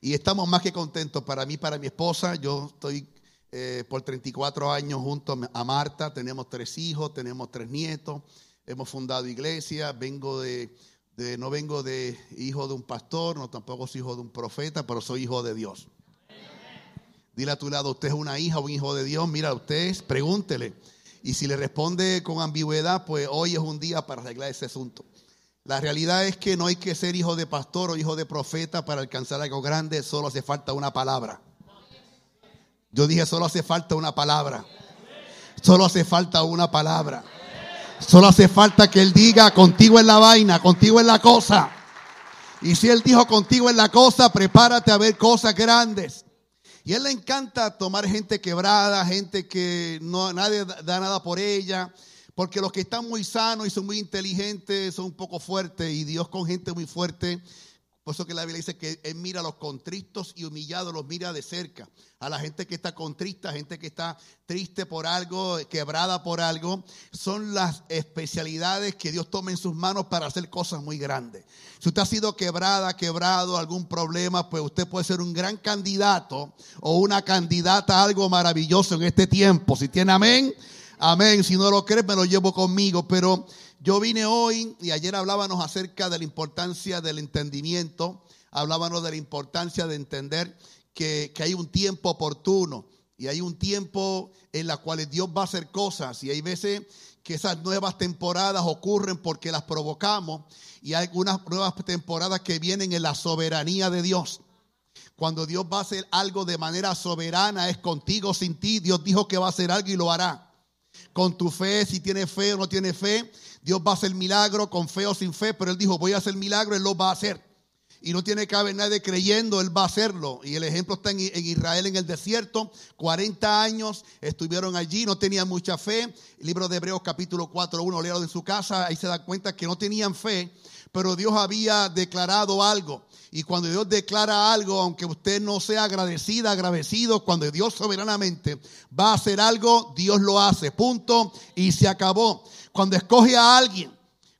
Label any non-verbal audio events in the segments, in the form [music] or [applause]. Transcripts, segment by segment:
y estamos más que contentos para mí, para mi esposa. Yo estoy eh, por 34 años junto a Marta, tenemos tres hijos, tenemos tres nietos, hemos fundado iglesia, vengo de, no vengo de hijo de un pastor, no tampoco soy hijo de un profeta, pero soy hijo de Dios. Dile a tu lado, usted es una hija o un hijo de Dios, mira, usted pregúntele. Y si le responde con ambigüedad, pues hoy es un día para arreglar ese asunto. La realidad es que no hay que ser hijo de pastor o hijo de profeta para alcanzar algo grande, solo hace falta una palabra. Yo dije, solo hace falta una palabra. Solo hace falta una palabra. Solo hace falta que Él diga, contigo en la vaina, contigo en la cosa. Y si Él dijo contigo en la cosa, prepárate a ver cosas grandes. Y Él le encanta tomar gente quebrada, gente que no, nadie da nada por ella porque los que están muy sanos y son muy inteligentes son un poco fuertes y Dios con gente muy fuerte. Por eso que la Biblia dice que Él mira a los contristos y humillados, los mira de cerca. A la gente que está contrista, gente que está triste por algo, quebrada por algo. Son las especialidades que Dios toma en sus manos para hacer cosas muy grandes. Si usted ha sido quebrada, quebrado, algún problema, pues usted puede ser un gran candidato o una candidata a algo maravilloso en este tiempo. Si tiene amén, Amén. Si no lo crees, me lo llevo conmigo. Pero yo vine hoy y ayer hablábamos acerca de la importancia del entendimiento. Hablábamos de la importancia de entender que, hay un tiempo oportuno y hay un tiempo en la cual Dios va a hacer cosas. Y hay veces que esas nuevas temporadas ocurren porque las provocamos y hay algunas nuevas temporadas que vienen en la soberanía de Dios. Cuando Dios va a hacer algo de manera soberana, es contigo, sin ti. Dios dijo que va a hacer algo y lo hará con tu fe, si tiene fe o no tiene fe. Dios va a hacer milagro con fe o sin fe, pero Él dijo, voy a hacer milagro, Él lo va a hacer. Y no tiene que haber nadie creyendo, Él va a hacerlo. Y el ejemplo está en, Israel en el desierto. 40 años estuvieron allí, no tenían mucha fe. El libro de Hebreos capítulo 4, 1, léalo en su casa, ahí se da cuenta que no tenían fe, pero Dios había declarado algo. Y cuando Dios declara algo, aunque usted no sea agradecida, agradecido, cuando Dios soberanamente va a hacer algo, Dios lo hace. Punto. Y se acabó. Cuando escoge a alguien,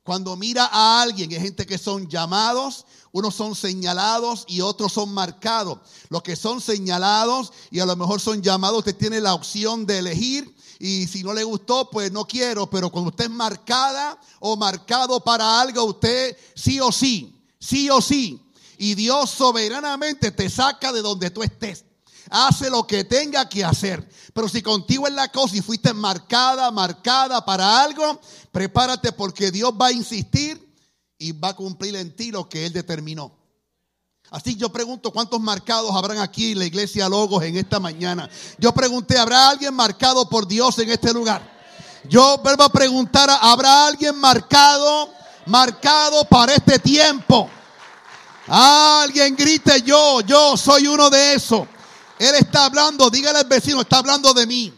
cuando mira a alguien, hay gente que son llamados, unos son señalados y otros son marcados. Los que son señalados y a lo mejor son llamados, usted tiene la opción de elegir. Y si no le gustó, pues no quiero. Pero cuando usted es marcada o marcado para algo, usted sí o sí, sí o sí y Dios soberanamente te saca de donde tú estés. Hace lo que tenga que hacer. Pero si contigo es la cosa y fuiste marcada, marcada para algo, prepárate porque Dios va a insistir y va a cumplir en ti lo que Él determinó. Así yo pregunto cuántos marcados habrán aquí en la iglesia Logos en esta mañana. Yo pregunté, ¿habrá alguien marcado por Dios en este lugar? Yo vuelvo a preguntar, ¿habrá alguien marcado, marcado para este tiempo? Alguien grite yo, yo soy uno de esos. Él está hablando, dígale al vecino, está hablando de mí.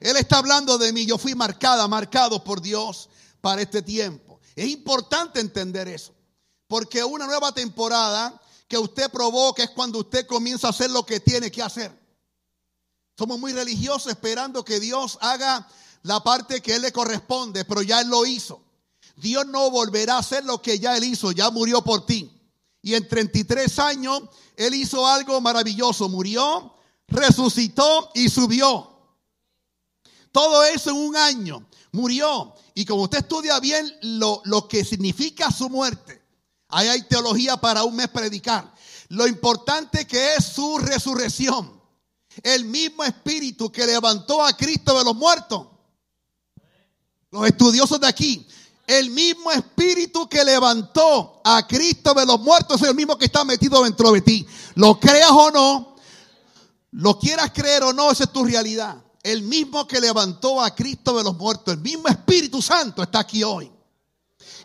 Él está hablando de mí. Yo fui marcada, marcado por Dios para este tiempo. Es importante entender eso. Porque una nueva temporada que usted provoca es cuando usted comienza a hacer lo que tiene que hacer. Somos muy religiosos esperando que Dios haga la parte que Él le corresponde, pero ya Él lo hizo. Dios no volverá a hacer lo que ya Él hizo, ya murió por ti. Y en 33 años él hizo algo maravilloso. Murió, resucitó y subió. Todo eso en un año. Murió. Y como usted estudia bien lo, lo que significa su muerte, ahí hay teología para un mes predicar. Lo importante que es su resurrección. El mismo espíritu que levantó a Cristo de los muertos. Los estudiosos de aquí el mismo espíritu que levantó a Cristo de los muertos es el mismo que está metido dentro de ti. Lo creas o no, lo quieras creer o no, esa es tu realidad. El mismo que levantó a Cristo de los muertos, el mismo Espíritu Santo está aquí hoy.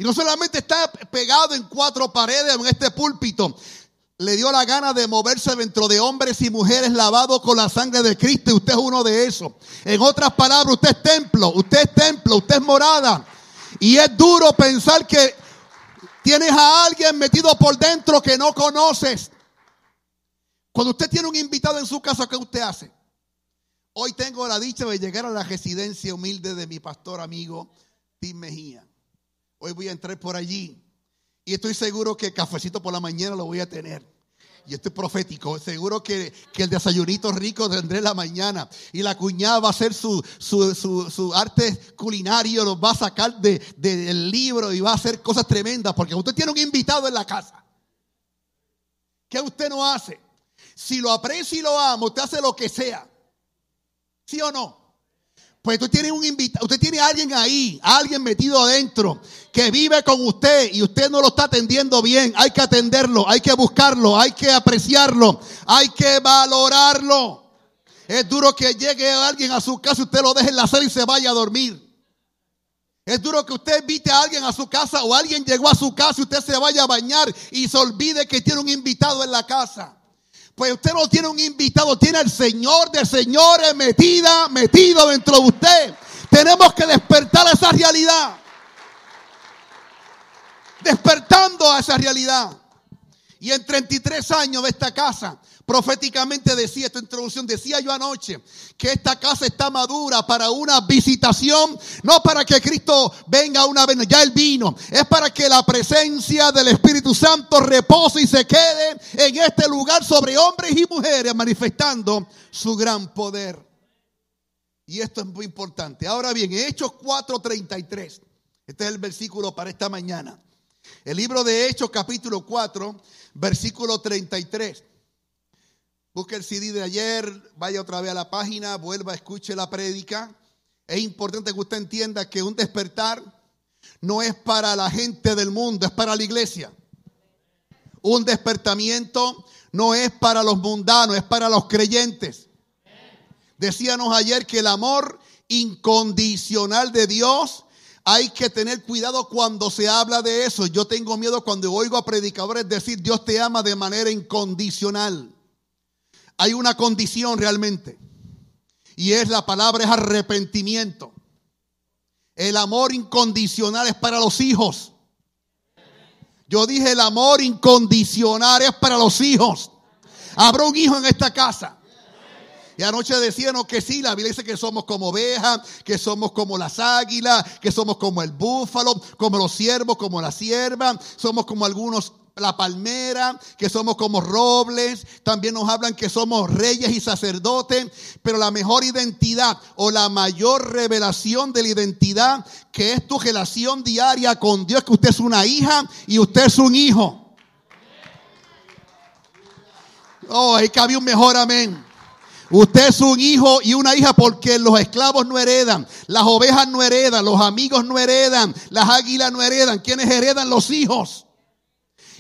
Y no solamente está pegado en cuatro paredes en este púlpito, le dio la gana de moverse dentro de hombres y mujeres lavados con la sangre de Cristo y usted es uno de esos. En otras palabras, usted es templo, usted es templo, usted es morada. Y es duro pensar que tienes a alguien metido por dentro que no conoces. Cuando usted tiene un invitado en su casa, ¿qué usted hace? Hoy tengo la dicha de llegar a la residencia humilde de mi pastor amigo Tim Mejía. Hoy voy a entrar por allí y estoy seguro que cafecito por la mañana lo voy a tener. Y este profético, seguro que, el desayunito rico tendré la mañana. Y la cuñada va a hacer su, su, arte culinario, lo va a sacar del libro y va a hacer cosas tremendas. Porque usted tiene un invitado en la casa. ¿Qué usted no hace? Si lo aprecia y lo ama, usted hace lo que sea. ¿Sí o no? Pues usted tiene un invitado, usted tiene alguien ahí, alguien metido adentro, que vive con usted y usted no lo está atendiendo bien. Hay que atenderlo, hay que buscarlo, hay que apreciarlo, hay que valorarlo. Es duro que llegue alguien a su casa y usted lo deje en la sala y se vaya a dormir. Es duro que usted invite a alguien a su casa o alguien llegó a su casa y usted se vaya a bañar y se olvide que tiene un invitado en la casa. Pues usted no tiene un invitado, tiene al Señor de señores metida, metido dentro de usted. Tenemos que despertar a esa realidad. Despertando a esa realidad. Y en 33 años de esta casa, proféticamente decía, esta introducción, decía yo anoche que esta casa está madura para una visitación, no para que Cristo venga una vez, ya Él vino, es para que la presencia del Espíritu Santo repose y se quede en este lugar sobre hombres y mujeres, manifestando su gran poder. Y esto es muy importante. Ahora bien, Hechos 4:33, este es el versículo para esta mañana. El libro de Hechos capítulo 4 versículo 33. Busque el CD de ayer, vaya otra vez a la página, vuelva, escuche la prédica. Es importante que usted entienda que un despertar no es para la gente del mundo, es para la iglesia. Un despertamiento no es para los mundanos, es para los creyentes. Decíamos ayer que el amor incondicional de Dios hay que tener cuidado cuando se habla de eso. Yo tengo miedo cuando oigo a predicadores decir Dios te ama de manera incondicional. Hay una condición realmente. Y es la palabra es arrepentimiento. El amor incondicional es para los hijos. Yo dije el amor incondicional es para los hijos. Habrá un hijo en esta casa y anoche decían que sí, la Biblia dice que somos como ovejas, que somos como las águilas, que somos como el búfalo, como los siervos, como la sierva, somos como algunos la palmera, que somos como robles, también nos hablan que somos reyes y sacerdotes, pero la mejor identidad o la mayor revelación de la identidad, que es tu relación diaria con Dios, que usted es una hija y usted es un hijo. Oh, ahí cabe un mejor amén. Usted es un hijo y una hija porque los esclavos no heredan, las ovejas no heredan, los amigos no heredan, las águilas no heredan. ¿Quiénes heredan? Los hijos.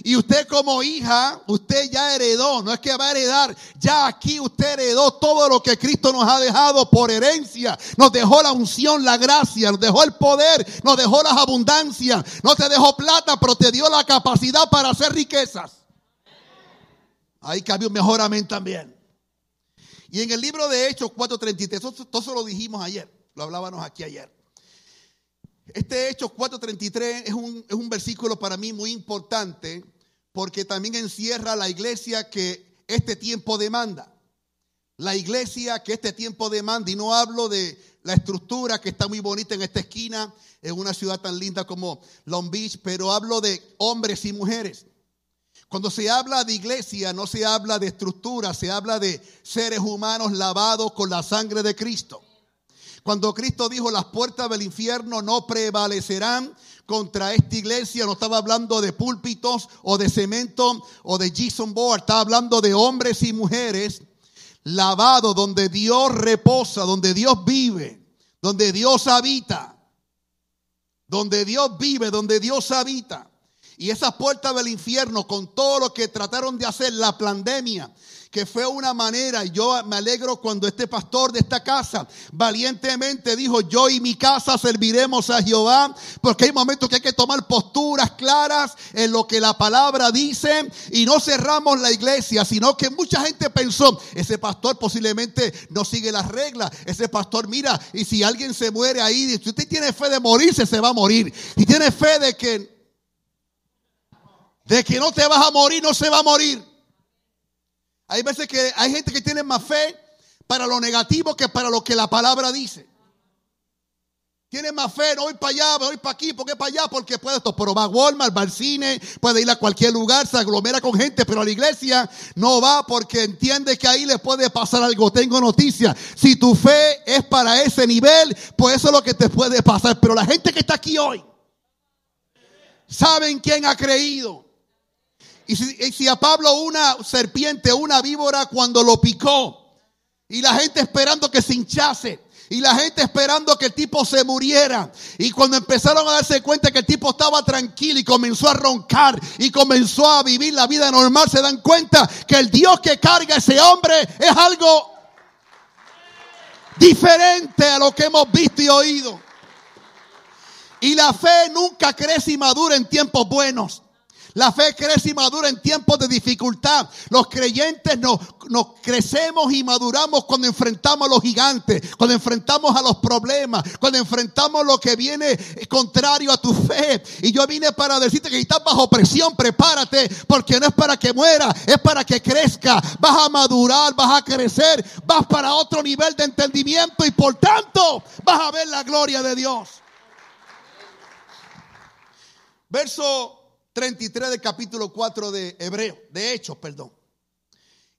Y usted como hija, usted ya heredó, no es que va a heredar, ya aquí usted heredó todo lo que Cristo nos ha dejado por herencia. Nos dejó la unción, la gracia, nos dejó el poder, nos dejó las abundancias. No te dejó plata, pero te dio la capacidad para hacer riquezas. Ahí cabe un mejor amén también. Y en el libro de Hechos 4.33, todo eso lo dijimos ayer, lo hablábamos aquí ayer. Este Hechos 4.33 es un, es un versículo para mí muy importante porque también encierra la iglesia que este tiempo demanda. La iglesia que este tiempo demanda. Y no hablo de la estructura que está muy bonita en esta esquina, en una ciudad tan linda como Long Beach, pero hablo de hombres y mujeres. Cuando se habla de iglesia, no se habla de estructura, se habla de seres humanos lavados con la sangre de Cristo. Cuando Cristo dijo las puertas del infierno no prevalecerán contra esta iglesia, no estaba hablando de púlpitos o de cemento o de Jason board, estaba hablando de hombres y mujeres lavados donde Dios reposa, donde Dios vive, donde Dios habita, donde Dios vive, donde Dios habita. Y esas puertas del infierno, con todo lo que trataron de hacer, la pandemia, que fue una manera, yo me alegro cuando este pastor de esta casa valientemente dijo, yo y mi casa serviremos a Jehová, porque hay momentos que hay que tomar posturas claras en lo que la palabra dice y no cerramos la iglesia, sino que mucha gente pensó, ese pastor posiblemente no sigue las reglas, ese pastor mira, y si alguien se muere ahí, si usted tiene fe de morirse, se va a morir, si tiene fe de que de que no te vas a morir, no se va a morir. Hay veces que hay gente que tiene más fe para lo negativo que para lo que la palabra dice. Tiene más fe, no voy para allá, voy para aquí, ¿por qué para allá? Porque puede esto, pero va Walmart, va al cine, puede ir a cualquier lugar, se aglomera con gente, pero a la iglesia no va porque entiende que ahí le puede pasar algo. Tengo noticia, si tu fe es para ese nivel, pues eso es lo que te puede pasar. Pero la gente que está aquí hoy, saben quién ha creído. Y si, a Pablo una serpiente, una víbora cuando lo picó, y la gente esperando que se hinchase, y la gente esperando que el tipo se muriera. Y cuando empezaron a darse cuenta que el tipo estaba tranquilo y comenzó a roncar y comenzó a vivir la vida normal, se dan cuenta que el Dios que carga a ese hombre es algo diferente a lo que hemos visto y oído. Y la fe nunca crece y madura en tiempos buenos. La fe crece y madura en tiempos de dificultad. Los creyentes nos, nos, crecemos y maduramos cuando enfrentamos a los gigantes, cuando enfrentamos a los problemas, cuando enfrentamos lo que viene contrario a tu fe. Y yo vine para decirte que estás bajo presión, prepárate, porque no es para que muera, es para que crezca. Vas a madurar, vas a crecer, vas para otro nivel de entendimiento y por tanto vas a ver la gloria de Dios. Verso 33 del capítulo 4 de Hebreo, de Hechos, perdón.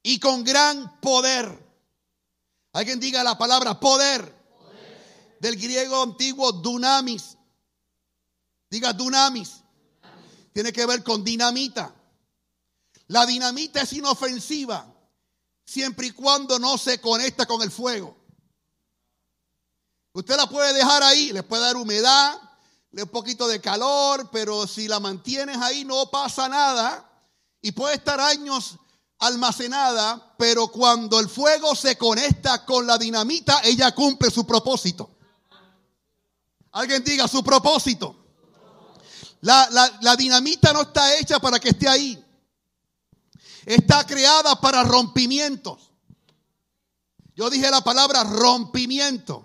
Y con gran poder. Alguien diga la palabra poder. Del griego antiguo dunamis. Diga dunamis. Tiene que ver con dinamita. La dinamita es inofensiva siempre y cuando no se conecta con el fuego. Usted la puede dejar ahí, le puede dar humedad, un poquito de calor, pero si la mantienes ahí no pasa nada y puede estar años almacenada, pero cuando el fuego se conecta con la dinamita, ella cumple su propósito. Alguien diga su propósito. La, la, la dinamita no está hecha para que esté ahí. Está creada para rompimientos. Yo dije la palabra rompimiento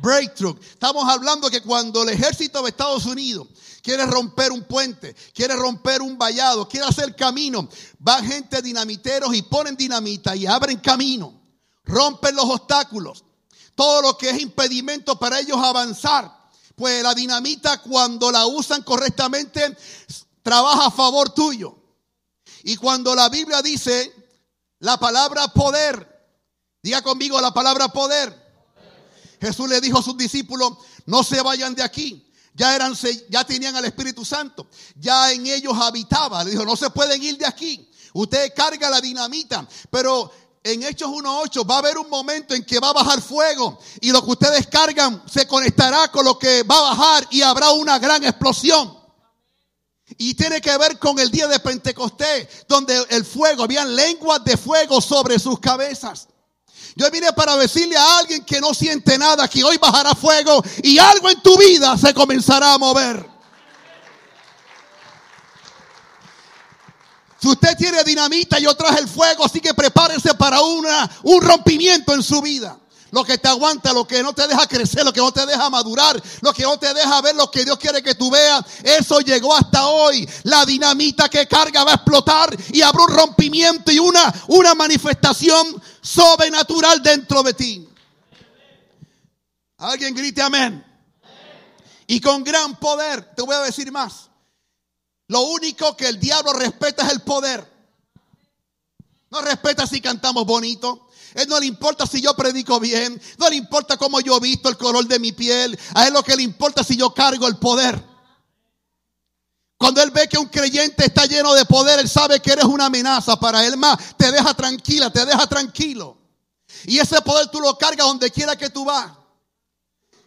breakthrough. Estamos hablando que cuando el ejército de Estados Unidos quiere romper un puente, quiere romper un vallado, quiere hacer camino, van gente dinamiteros y ponen dinamita y abren camino, rompen los obstáculos, todo lo que es impedimento para ellos avanzar. Pues la dinamita cuando la usan correctamente trabaja a favor tuyo. Y cuando la Biblia dice la palabra poder, diga conmigo la palabra poder Jesús le dijo a sus discípulos, no se vayan de aquí. Ya, eran, ya tenían al Espíritu Santo, ya en ellos habitaba. Le dijo, no se pueden ir de aquí. Usted carga la dinamita, pero en Hechos 1.8 va a haber un momento en que va a bajar fuego y lo que ustedes cargan se conectará con lo que va a bajar y habrá una gran explosión. Y tiene que ver con el día de Pentecostés, donde el fuego, habían lenguas de fuego sobre sus cabezas. Yo vine para decirle a alguien que no siente nada que hoy bajará fuego y algo en tu vida se comenzará a mover. Si usted tiene dinamita, yo traje el fuego, así que prepárese para una, un rompimiento en su vida. Lo que te aguanta, lo que no te deja crecer, lo que no te deja madurar, lo que no te deja ver lo que Dios quiere que tú veas. Eso llegó hasta hoy. La dinamita que carga va a explotar y habrá un rompimiento y una, una manifestación sobrenatural dentro de ti. Alguien grite amén. Y con gran poder, te voy a decir más. Lo único que el diablo respeta es el poder. No respeta si cantamos bonito. Él no le importa si yo predico bien. No le importa cómo yo he visto el color de mi piel. A él lo que le importa es si yo cargo el poder. Cuando él ve que un creyente está lleno de poder, él sabe que eres una amenaza para él más. Te deja tranquila, te deja tranquilo. Y ese poder tú lo cargas donde quiera que tú vas.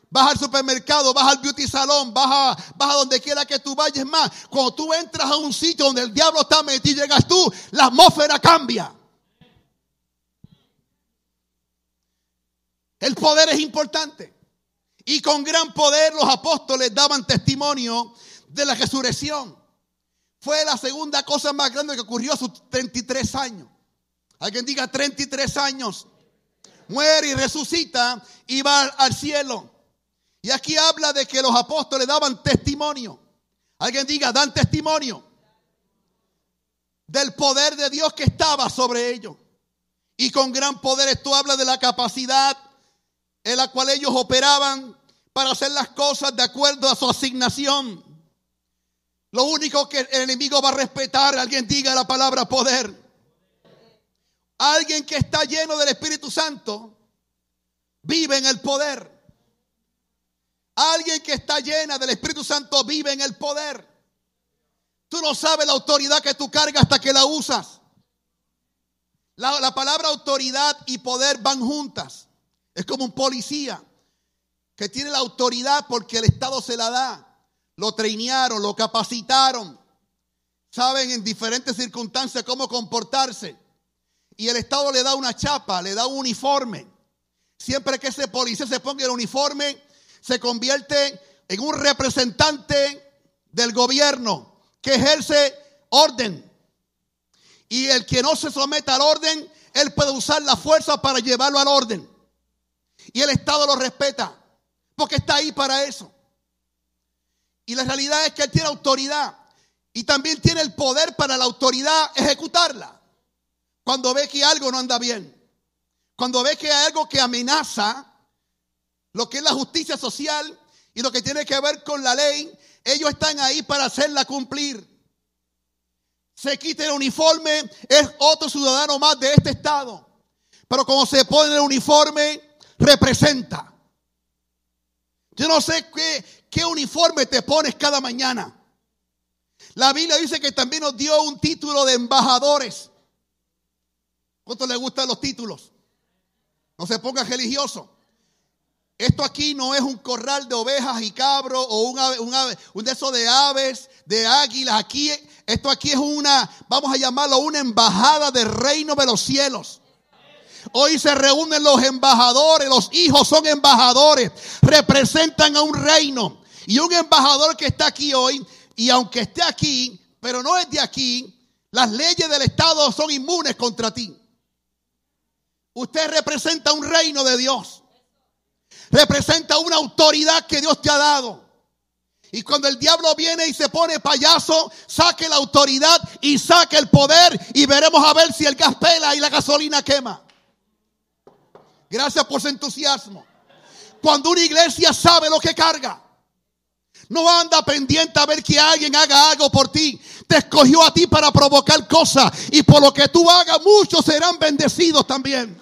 Vas al supermercado, vas al beauty salón, vas a, vas a donde quiera que tú vayas más. Cuando tú entras a un sitio donde el diablo está metido y llegas tú, la atmósfera cambia. El poder es importante. Y con gran poder los apóstoles daban testimonio de la resurrección. Fue la segunda cosa más grande que ocurrió a sus 33 años. Alguien diga 33 años. Muere y resucita y va al cielo. Y aquí habla de que los apóstoles daban testimonio. Alguien diga, dan testimonio del poder de Dios que estaba sobre ellos. Y con gran poder esto habla de la capacidad en la cual ellos operaban para hacer las cosas de acuerdo a su asignación. Lo único que el enemigo va a respetar, alguien diga la palabra poder. Alguien que está lleno del Espíritu Santo vive en el poder. Alguien que está llena del Espíritu Santo vive en el poder. Tú no sabes la autoridad que tú cargas hasta que la usas. La, la, palabra autoridad y poder van juntas. Es como un policía que tiene la autoridad porque el Estado se la da lo trainearon, lo capacitaron, saben en diferentes circunstancias cómo comportarse. Y el Estado le da una chapa, le da un uniforme. Siempre que ese policía se ponga el uniforme, se convierte en un representante del gobierno que ejerce orden. Y el que no se someta al orden, él puede usar la fuerza para llevarlo al orden. Y el Estado lo respeta, porque está ahí para eso. Y la realidad es que Él tiene autoridad y también tiene el poder para la autoridad ejecutarla. Cuando ve que algo no anda bien, cuando ve que hay algo que amenaza lo que es la justicia social y lo que tiene que ver con la ley, ellos están ahí para hacerla cumplir. Se quita el uniforme, es otro ciudadano más de este estado. Pero como se pone el uniforme, representa. Yo no sé qué, ¿Qué uniforme te pones cada mañana? La Biblia dice que también nos dio un título de embajadores. ¿Cuánto le gustan los títulos? No se ponga religioso. Esto aquí no es un corral de ovejas y cabros o un, un, un de esos de aves, de águilas. Aquí, esto aquí es una, vamos a llamarlo una embajada del reino de los cielos. Hoy se reúnen los embajadores, los hijos son embajadores, representan a un reino. Y un embajador que está aquí hoy, y aunque esté aquí, pero no es de aquí, las leyes del Estado son inmunes contra ti. Usted representa un reino de Dios. Representa una autoridad que Dios te ha dado. Y cuando el diablo viene y se pone payaso, saque la autoridad y saque el poder y veremos a ver si el gas pela y la gasolina quema. Gracias por su entusiasmo. Cuando una iglesia sabe lo que carga, no anda pendiente a ver que alguien haga algo por ti. Te escogió a ti para provocar cosas. Y por lo que tú hagas, muchos serán bendecidos también.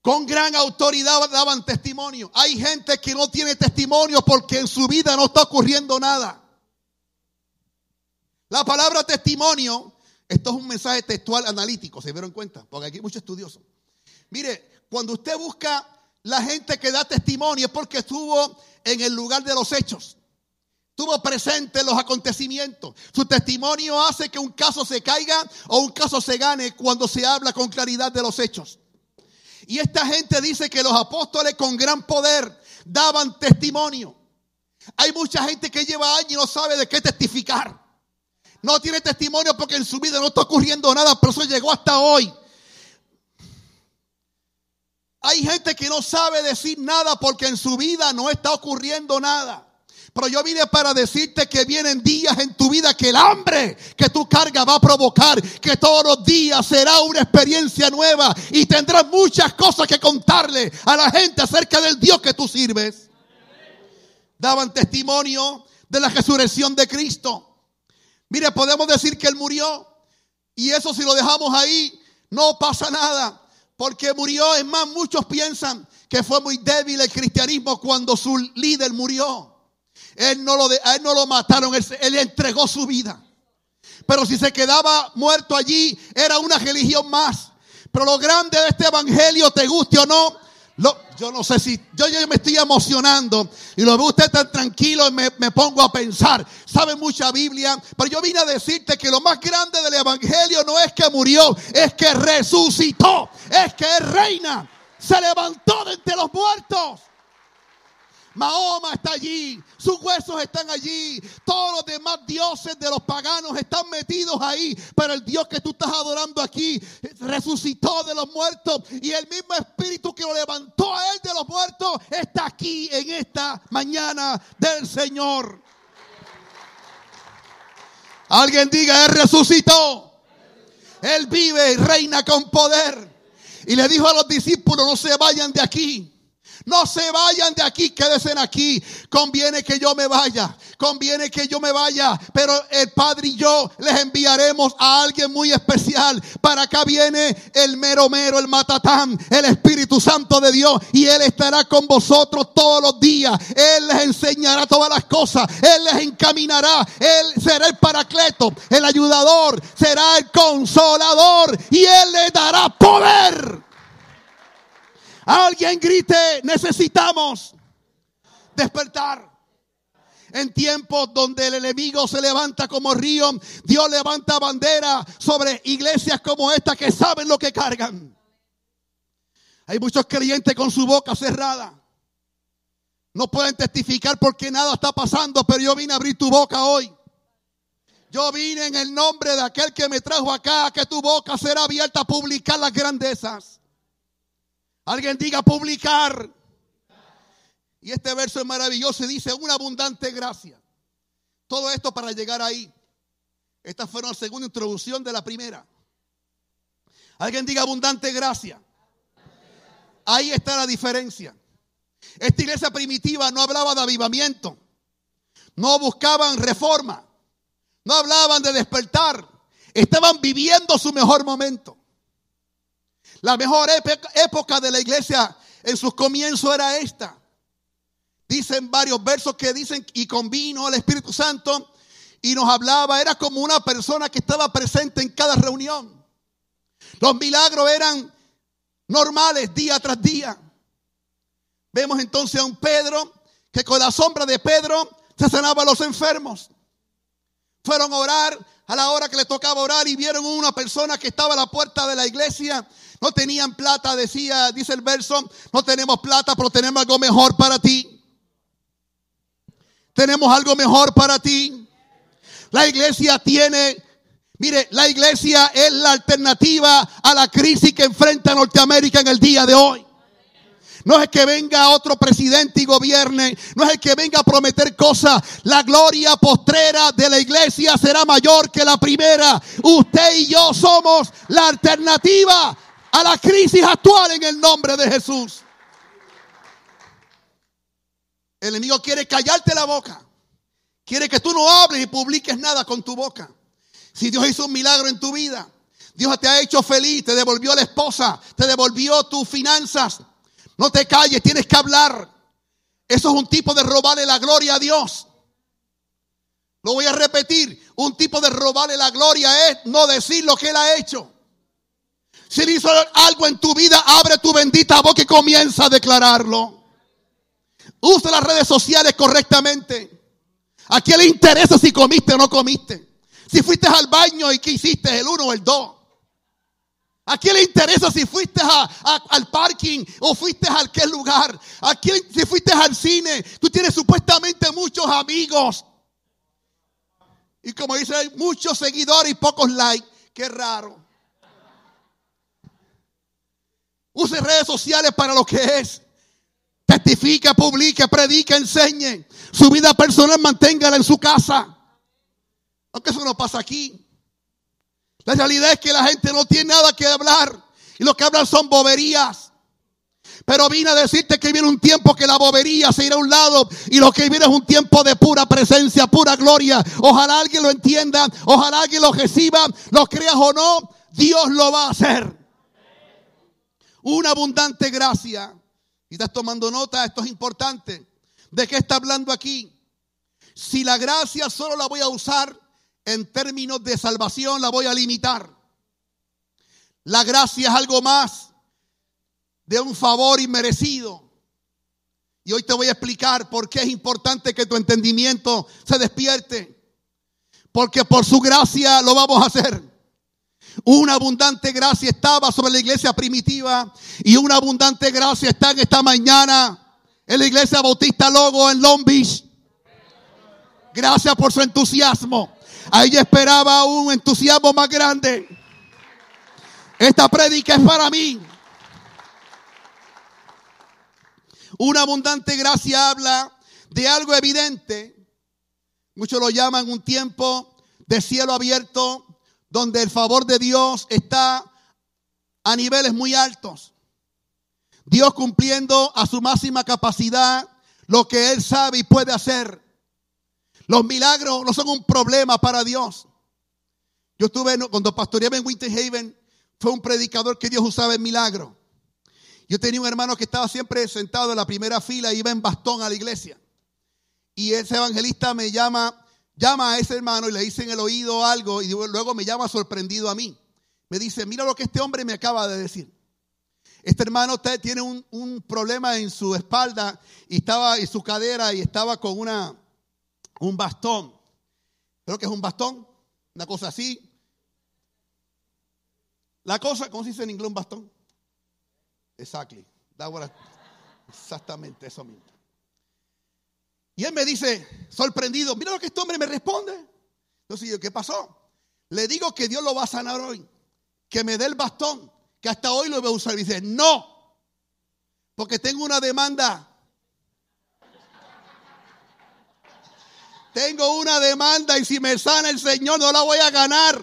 Con gran autoridad daban testimonio. Hay gente que no tiene testimonio porque en su vida no está ocurriendo nada. La palabra testimonio, esto es un mensaje textual analítico, ¿se dieron cuenta? Porque aquí hay muchos estudiosos. Mire, cuando usted busca la gente que da testimonio es porque estuvo en el lugar de los hechos. Estuvo presente en los acontecimientos. Su testimonio hace que un caso se caiga o un caso se gane cuando se habla con claridad de los hechos. Y esta gente dice que los apóstoles con gran poder daban testimonio. Hay mucha gente que lleva años y no sabe de qué testificar. No tiene testimonio porque en su vida no está ocurriendo nada, pero eso llegó hasta hoy. Hay gente que no sabe decir nada porque en su vida no está ocurriendo nada. Pero yo vine para decirte que vienen días en tu vida que el hambre que tú cargas va a provocar que todos los días será una experiencia nueva y tendrás muchas cosas que contarle a la gente acerca del Dios que tú sirves. Daban testimonio de la resurrección de Cristo. Mire, podemos decir que Él murió y eso si lo dejamos ahí no pasa nada porque murió. Es más, muchos piensan que fue muy débil el cristianismo cuando su líder murió. Él no lo, él no lo mataron, él, él entregó su vida. Pero si se quedaba muerto allí, era una religión más. Pero lo grande de este evangelio, te guste o no, yo no sé si yo, me estoy emocionando y lo veo usted tan tranquilo y me, me, pongo a pensar. Sabe mucha Biblia, pero yo vine a decirte que lo más grande del Evangelio no es que murió, es que resucitó, es que es reina, se levantó de entre los muertos. Mahoma está allí, sus huesos están allí, todos los demás dioses de los paganos están metidos ahí, pero el Dios que tú estás adorando aquí resucitó de los muertos y el mismo espíritu que lo levantó a él de los muertos está aquí en esta mañana del Señor. Alguien diga, Él resucitó. Él vive y reina con poder. Y le dijo a los discípulos, no se vayan de aquí. No se vayan de aquí, quédense aquí. Conviene que yo me vaya. Conviene que yo me vaya. Pero el Padre y yo les enviaremos a alguien muy especial. Para acá viene el mero mero, el matatán, el Espíritu Santo de Dios. Y Él estará con vosotros todos los días. Él les enseñará todas las cosas. Él les encaminará. Él será el paracleto, el ayudador. Será el consolador. Y Él les dará poder Alguien grite, necesitamos despertar. En tiempos donde el enemigo se levanta como río, Dios levanta bandera sobre iglesias como esta que saben lo que cargan. Hay muchos creyentes con su boca cerrada. No pueden testificar porque nada está pasando, pero yo vine a abrir tu boca hoy. Yo vine en el nombre de aquel que me trajo acá, que tu boca será abierta a publicar las grandezas. Alguien diga publicar. Y este verso es maravilloso y dice una abundante gracia. Todo esto para llegar ahí. Esta fue la segunda introducción de la primera. Alguien diga abundante gracia. Ahí está la diferencia. Esta iglesia primitiva no hablaba de avivamiento. No buscaban reforma. No hablaban de despertar. Estaban viviendo su mejor momento. La mejor época de la iglesia en sus comienzos era esta. Dicen varios versos que dicen, y convino el Espíritu Santo y nos hablaba, era como una persona que estaba presente en cada reunión. Los milagros eran normales día tras día. Vemos entonces a un Pedro que con la sombra de Pedro se sanaba a los enfermos. Fueron a orar a la hora que le tocaba orar y vieron una persona que estaba a la puerta de la iglesia no tenían plata, decía, dice el verso, no tenemos plata, pero tenemos algo mejor para ti. Tenemos algo mejor para ti. La iglesia tiene, mire, la iglesia es la alternativa a la crisis que enfrenta Norteamérica en el día de hoy. No es que venga otro presidente y gobierne. No es el que venga a prometer cosas. La gloria postrera de la iglesia será mayor que la primera. Usted y yo somos la alternativa a la crisis actual en el nombre de Jesús. El enemigo quiere callarte la boca. Quiere que tú no hables y publiques nada con tu boca. Si Dios hizo un milagro en tu vida, Dios te ha hecho feliz, te devolvió la esposa, te devolvió tus finanzas. No te calles, tienes que hablar. Eso es un tipo de robarle la gloria a Dios. Lo voy a repetir. Un tipo de robarle la gloria es no decir lo que Él ha hecho. Si él hizo algo en tu vida, abre tu bendita boca y comienza a declararlo. Usa las redes sociales correctamente. ¿A quién le interesa si comiste o no comiste? Si fuiste al baño y qué hiciste, el uno o el dos. ¿A quién le interesa si fuiste al parking o fuiste a aquel lugar? ¿A quién si fuiste al cine? Tú tienes supuestamente muchos amigos. Y como dice, hay muchos seguidores y pocos likes. Qué raro. Use redes sociales para lo que es. Testifique, publique, predique, enseñe. Su vida personal manténgala en su casa. Aunque eso no pasa aquí. La realidad es que la gente no tiene nada que hablar. Y lo que hablan son boberías. Pero vine a decirte que viene un tiempo que la bobería se irá a un lado y lo que viene es un tiempo de pura presencia, pura gloria. Ojalá alguien lo entienda, ojalá alguien lo reciba, lo creas o no, Dios lo va a hacer una abundante gracia. Y estás tomando nota, esto es importante. ¿De qué está hablando aquí? Si la gracia solo la voy a usar en términos de salvación, la voy a limitar. La gracia es algo más de un favor inmerecido. Y hoy te voy a explicar por qué es importante que tu entendimiento se despierte. Porque por su gracia lo vamos a hacer. Una abundante gracia estaba sobre la iglesia primitiva y una abundante gracia está en esta mañana en la iglesia Bautista Logo en Long Beach. Gracias por su entusiasmo. Ahí esperaba un entusiasmo más grande. Esta prédica es para mí. Una abundante gracia habla de algo evidente. Muchos lo llaman un tiempo de cielo abierto donde el favor de Dios está a niveles muy altos. Dios cumpliendo a su máxima capacidad lo que Él sabe y puede hacer. Los milagros no son un problema para Dios. Yo estuve, cuando pastoreaba en Winter Haven, fue un predicador que Dios usaba en milagro. Yo tenía un hermano que estaba siempre sentado en la primera fila y iba en bastón a la iglesia. Y ese evangelista me llama, llama a ese hermano y le dice en el oído algo y luego me llama sorprendido a mí. Me dice, mira lo que este hombre me acaba de decir. Este hermano tiene un, un problema en su espalda y estaba en su cadera y estaba con una, un bastón. Creo que es un bastón, una cosa así. La cosa, ¿cómo se dice en inglés un bastón? Exactly. exactamente eso mismo. Y él me dice, sorprendido, mira lo que este hombre me responde. Entonces yo, ¿qué pasó? Le digo que Dios lo va a sanar hoy, que me dé el bastón, que hasta hoy lo voy a usar. Y dice, no, porque tengo una demanda. [laughs] Tengo una demanda y si me sana el Señor no la voy a ganar.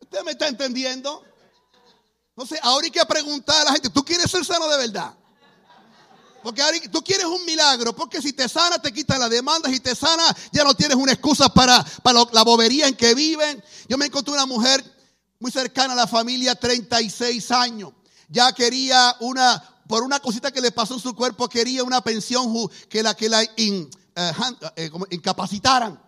¿Usted me está entendiendo? Entonces, ahora hay que preguntar a la gente, ¿tú quieres ser sano de verdad? Porque tú quieres un milagro, porque si te sana te quitan las demandas, si te sana ya no tienes una excusa para, para la bobería en que viven. Yo me encontré una mujer muy cercana a la familia, 36 años. Ya quería una, por una cosita que le pasó en su cuerpo, quería una pensión que la, que la eh, eh, incapacitaran.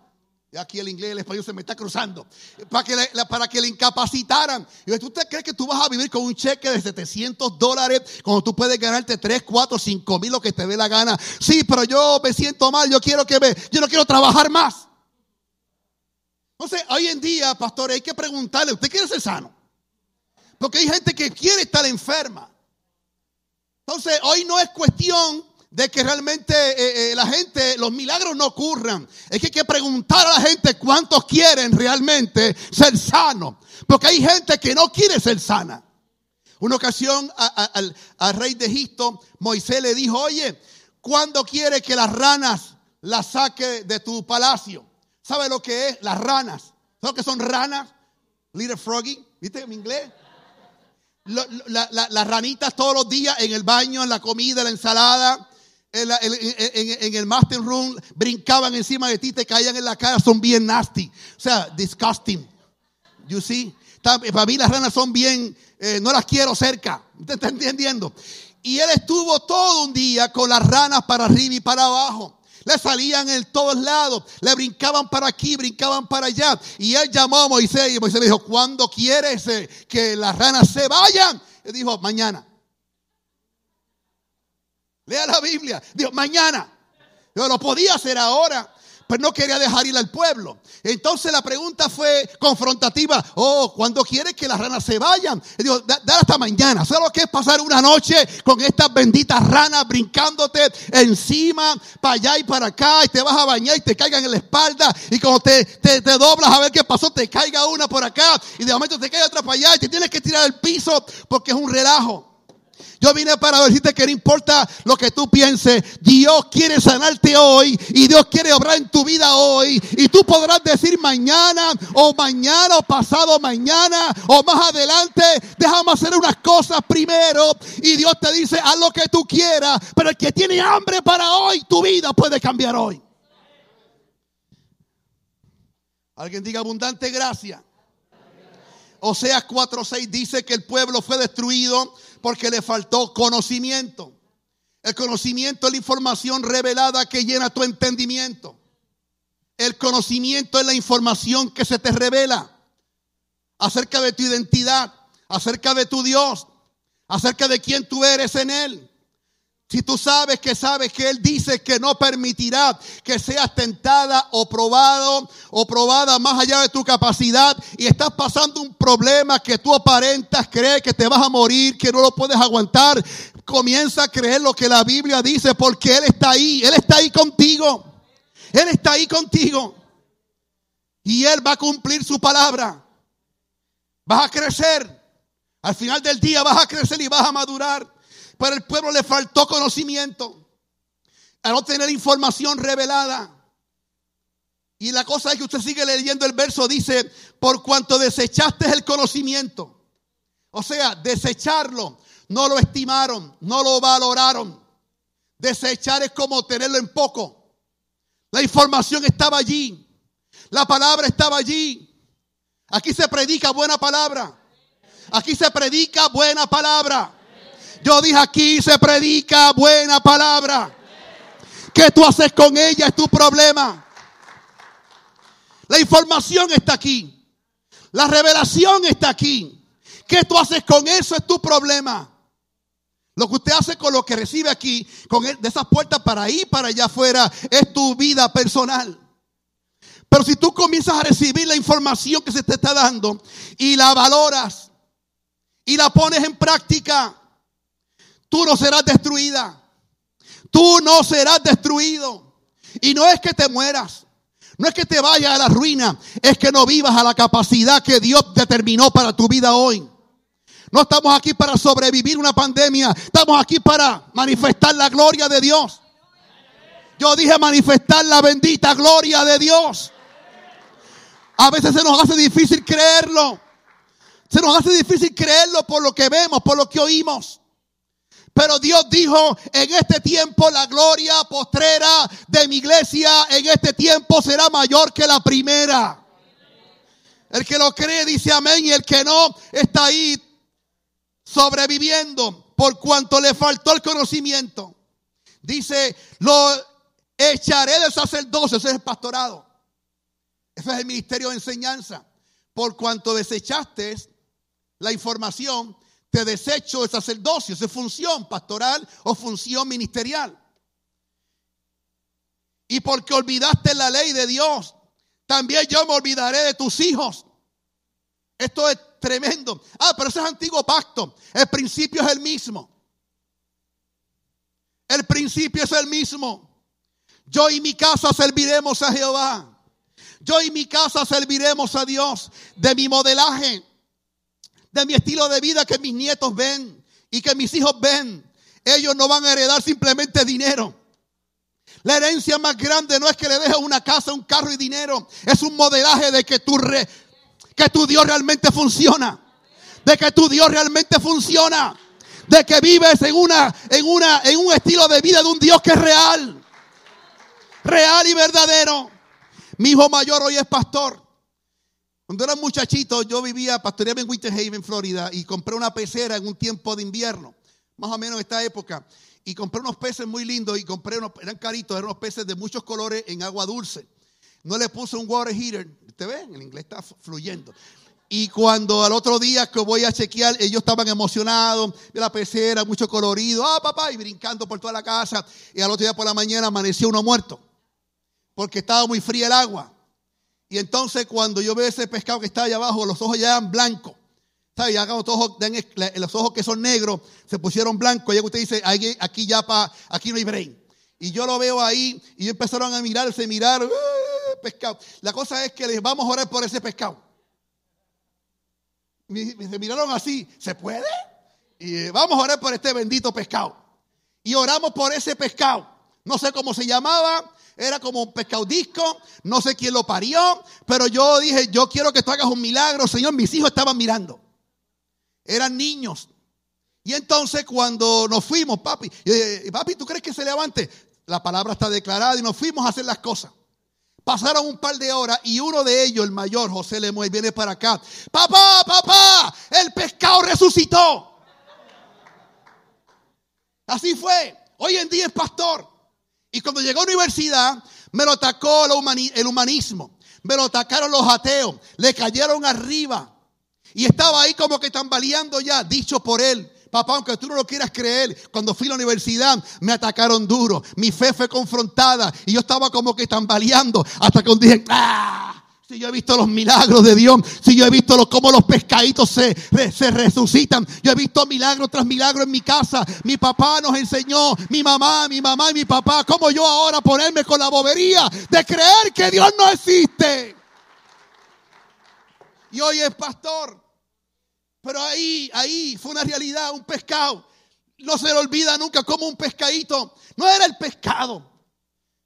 Aquí el inglés y el español se me está cruzando. Para que, le, para que le incapacitaran. Y ¿tú te crees que tú vas a vivir con un cheque de 700 dólares cuando tú puedes ganarte 3, 4, 5 mil lo que te dé la gana? Sí, pero yo me siento mal, yo quiero que me, yo no quiero trabajar más. Entonces, hoy en día, pastor, hay que preguntarle, ¿usted quiere ser sano? Porque hay gente que quiere estar enferma. Entonces, hoy no es cuestión de que realmente eh, eh, la gente, los milagros no ocurran. Es que hay que preguntar a la gente cuántos quieren realmente ser sanos. Porque hay gente que no quiere ser sana. Una ocasión al, rey de Egipto, Moisés le dijo, oye, ¿cuándo quiere que las ranas las saque de tu palacio? ¿Sabe lo que es? Las ranas. ¿Sabe lo que son ranas? Little froggy, ¿viste en inglés? las ranitas todos los días en el baño, en la comida, en la ensalada en, el master room brincaban encima de ti, te caían en la cara, son bien nasty. O sea, disgusting. You see? Para mí las ranas son bien, eh, no las quiero cerca. [laughs] ¿Te está entendiendo? Y él estuvo todo un día con las ranas para arriba y para abajo. Le salían en todos lados, le brincaban para aquí, brincaban para allá. Y él llamó a Moisés y Moisés le dijo, ¿cuándo quieres eh, que las ranas se vayan? Él dijo, mañana. Lea la Biblia. Dios, mañana. Yo lo podía hacer ahora, pero no quería dejar ir al pueblo. Entonces la pregunta fue confrontativa. Oh, cuando quieres que las ranas se vayan? Digo, da, hasta mañana. ¿Sabes lo que es pasar una noche con estas benditas ranas brincándote encima, para allá y para acá, y te vas a bañar y te caigan en la espalda, y cuando te, te, te doblas a ver qué pasó, te caiga una por acá, y de momento te cae otra para allá, y te tienes que tirar al piso porque es un relajo. Yo vine para decirte que no importa lo que tú pienses, Dios quiere sanarte hoy y Dios quiere obrar en tu vida hoy. Y tú podrás decir mañana o mañana o pasado mañana o más adelante, déjame hacer unas cosas primero. Y Dios te dice, haz lo que tú quieras, pero el que tiene hambre para hoy, tu vida puede cambiar hoy. Alguien diga abundante gracia. Oseas 4:6 dice que el pueblo fue destruido porque le faltó conocimiento. El conocimiento es la información revelada que llena tu entendimiento. El conocimiento es la información que se te revela acerca de tu identidad, acerca de tu Dios, acerca de quién tú eres en Él. Si tú sabes que sabes que Él dice que no permitirá que seas tentada o probado o probada más allá de tu capacidad y estás pasando un problema que tú aparentas, crees que te vas a morir, que no lo puedes aguantar, comienza a creer lo que la Biblia dice porque Él está ahí, Él está ahí contigo, Él está ahí contigo y Él va a cumplir su palabra. Vas a crecer, al final del día vas a crecer y vas a madurar. Pero el pueblo le faltó conocimiento. A no tener información revelada. Y la cosa es que usted sigue leyendo el verso, dice, por cuanto desechaste el conocimiento. O sea, desecharlo. No lo estimaron, no lo valoraron. Desechar es como tenerlo en poco. La información estaba allí. La palabra estaba allí. Aquí se predica buena palabra. Aquí se predica buena palabra. Yo dije aquí se predica buena palabra. ¿Qué tú haces con ella? Es tu problema. La información está aquí. La revelación está aquí. ¿Qué tú haces con eso? Es tu problema. Lo que usted hace con lo que recibe aquí, con de esas puertas para ir para allá afuera, es tu vida personal. Pero si tú comienzas a recibir la información que se te está dando y la valoras y la pones en práctica, tú no serás destruida. Tú no serás destruido. Y no es que te mueras. No es que te vayas a la ruina. Es que no vivas a la capacidad que Dios determinó para tu vida hoy. No estamos aquí para sobrevivir una pandemia. Estamos aquí para manifestar la gloria de Dios. Yo dije manifestar la bendita gloria de Dios. A veces se nos hace difícil creerlo. Se nos hace difícil creerlo por lo que vemos, por lo que oímos. Pero Dios dijo, en este tiempo la gloria postrera de mi iglesia, en este tiempo será mayor que la primera. El que lo cree dice amén y el que no está ahí sobreviviendo por cuanto le faltó el conocimiento. Dice, lo echaré del sacerdocio, ese es el pastorado. Ese es el ministerio de enseñanza. Por cuanto desechaste la información, te desecho el sacerdocio, es función pastoral o función ministerial. Y porque olvidaste la ley de Dios, también yo me olvidaré de tus hijos. Esto es tremendo. Ah, pero ese es antiguo pacto. El principio es el mismo. El principio es el mismo. Yo y mi casa serviremos a Jehová. Yo y mi casa serviremos a Dios de mi modelaje, de mi estilo de vida que mis nietos ven y que mis hijos ven. Ellos no van a heredar simplemente dinero. La herencia más grande no es que le dejes una casa, un carro y dinero. Es un modelaje de que tú re, que tu Dios realmente funciona. De que tu Dios realmente funciona. De que vives en una, en una, en un estilo de vida de un Dios que es real. Real y verdadero. Mi hijo mayor hoy es pastor. Cuando era muchachito, yo vivía, pastoreaba en Winter Haven, Florida, y compré una pecera en un tiempo de invierno, más o menos en esta época. Y compré unos peces muy lindos y compré unos, eran caritos, eran unos peces de muchos colores en agua dulce. No le puse un water heater, ¿Te ven? El inglés está fluyendo. Y cuando al otro día que voy a chequear, ellos estaban emocionados, de la pecera, mucho colorido, ah, papá, y brincando por toda la casa. Y al otro día por la mañana amaneció uno muerto, porque estaba muy fría el agua. Y entonces cuando yo veo ese pescado que está allá abajo, los ojos ya eran blancos. ¿Sabes? Ya los ojos, los ojos que son negros se pusieron blancos. Y usted dice, aquí ya pa, aquí no hay brain. Y yo lo veo ahí y empezaron a mirarse, mirar pescado. La cosa es que les vamos a orar por ese pescado. Me, miraron así, ¿se puede? Y eh, vamos a orar por este bendito pescado. Y oramos por ese pescado. No sé cómo se llamaba, era como un pescadisco, no sé quién lo parió, pero yo dije, yo quiero que tú hagas un milagro, Señor, mis hijos estaban mirando. Eran niños. Y entonces cuando nos fuimos, papi, papi, ¿tú crees que se levante? La palabra está declarada y nos fuimos a hacer las cosas. Pasaron un par de horas y uno de ellos, el mayor, José Lemuel, viene para acá. Papá, papá, el pescado resucitó. Así fue. Hoy en día es pastor. Y cuando llegó a la universidad, me lo atacó el humanismo. Me lo atacaron los ateos. Le cayeron arriba. Y estaba ahí como que tambaleando ya, dicho por él. Papá, aunque tú no lo quieras creer, cuando fui a la universidad me atacaron duro. Mi fe fue confrontada y yo estaba como que tambaleando hasta que un día, ¡ah! Si yo he visto los milagros de Dios, si yo he visto cómo los pescaditos se, se resucitan, yo he visto milagro tras milagro en mi casa. Mi papá nos enseñó, mi mamá, mi mamá y mi papá, cómo yo ahora ponerme con la bobería de creer que Dios no existe. Y hoy es pastor. Pero ahí, ahí fue una realidad, un pescado. No se le olvida nunca como un pescadito. No era el pescado,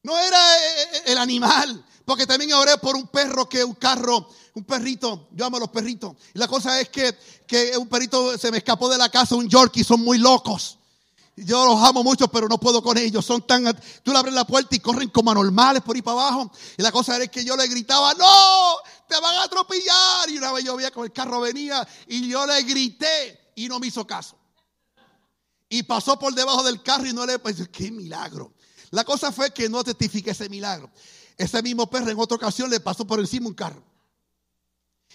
no era eh, eh, el animal, Porque también oré por un perro que un carro, un perrito, yo amo a los perritos. Y la cosa es que, que un perrito se me escapó de la casa, un Yorkie, son muy locos. Yo los amo mucho, pero no puedo con ellos. Son tan. Tú le abres la puerta y corren como anormales por ahí para abajo. Y la cosa es que yo le gritaba: ¡No! ¡Te van a atropellar! Y una vez yo veía como el carro venía y yo le grité y no me hizo caso. Y pasó por debajo del carro y no le. Pues, ¡Qué milagro! La cosa fue que no testifiqué ese milagro. Ese mismo perro en otra ocasión le pasó por encima un carro.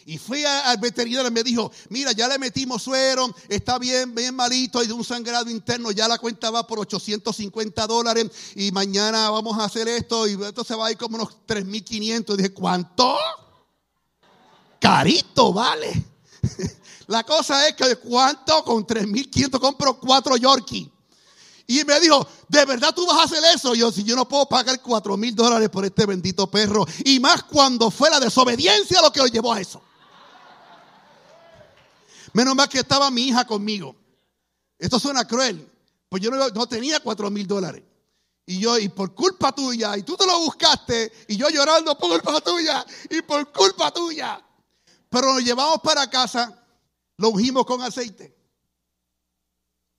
Y fui al veterinario y me dijo, mira, ya le metimos suero, está bien, bien malito, hay de un sangrado interno, ya la cuenta va por 850 dólares y mañana vamos a hacer esto y esto se va a ir como unos 3.500. Y dije, ¿cuánto? Carito, vale. [laughs] La cosa es que ¿cuánto? Con 3.500 compro cuatro Yorkie. Y me dijo, ¿de verdad tú vas a hacer eso? Y yo, si yo no puedo pagar cuatro mil dólares por este bendito perro. Y más cuando fue la desobediencia lo que lo llevó a eso. Menos mal que estaba mi hija conmigo. Esto suena cruel. Pues yo no, tenía cuatro mil dólares. Y yo, y por culpa tuya, y tú te lo buscaste, y yo llorando por culpa tuya, y por culpa tuya. Pero nos llevamos para casa, lo ungimos con aceite.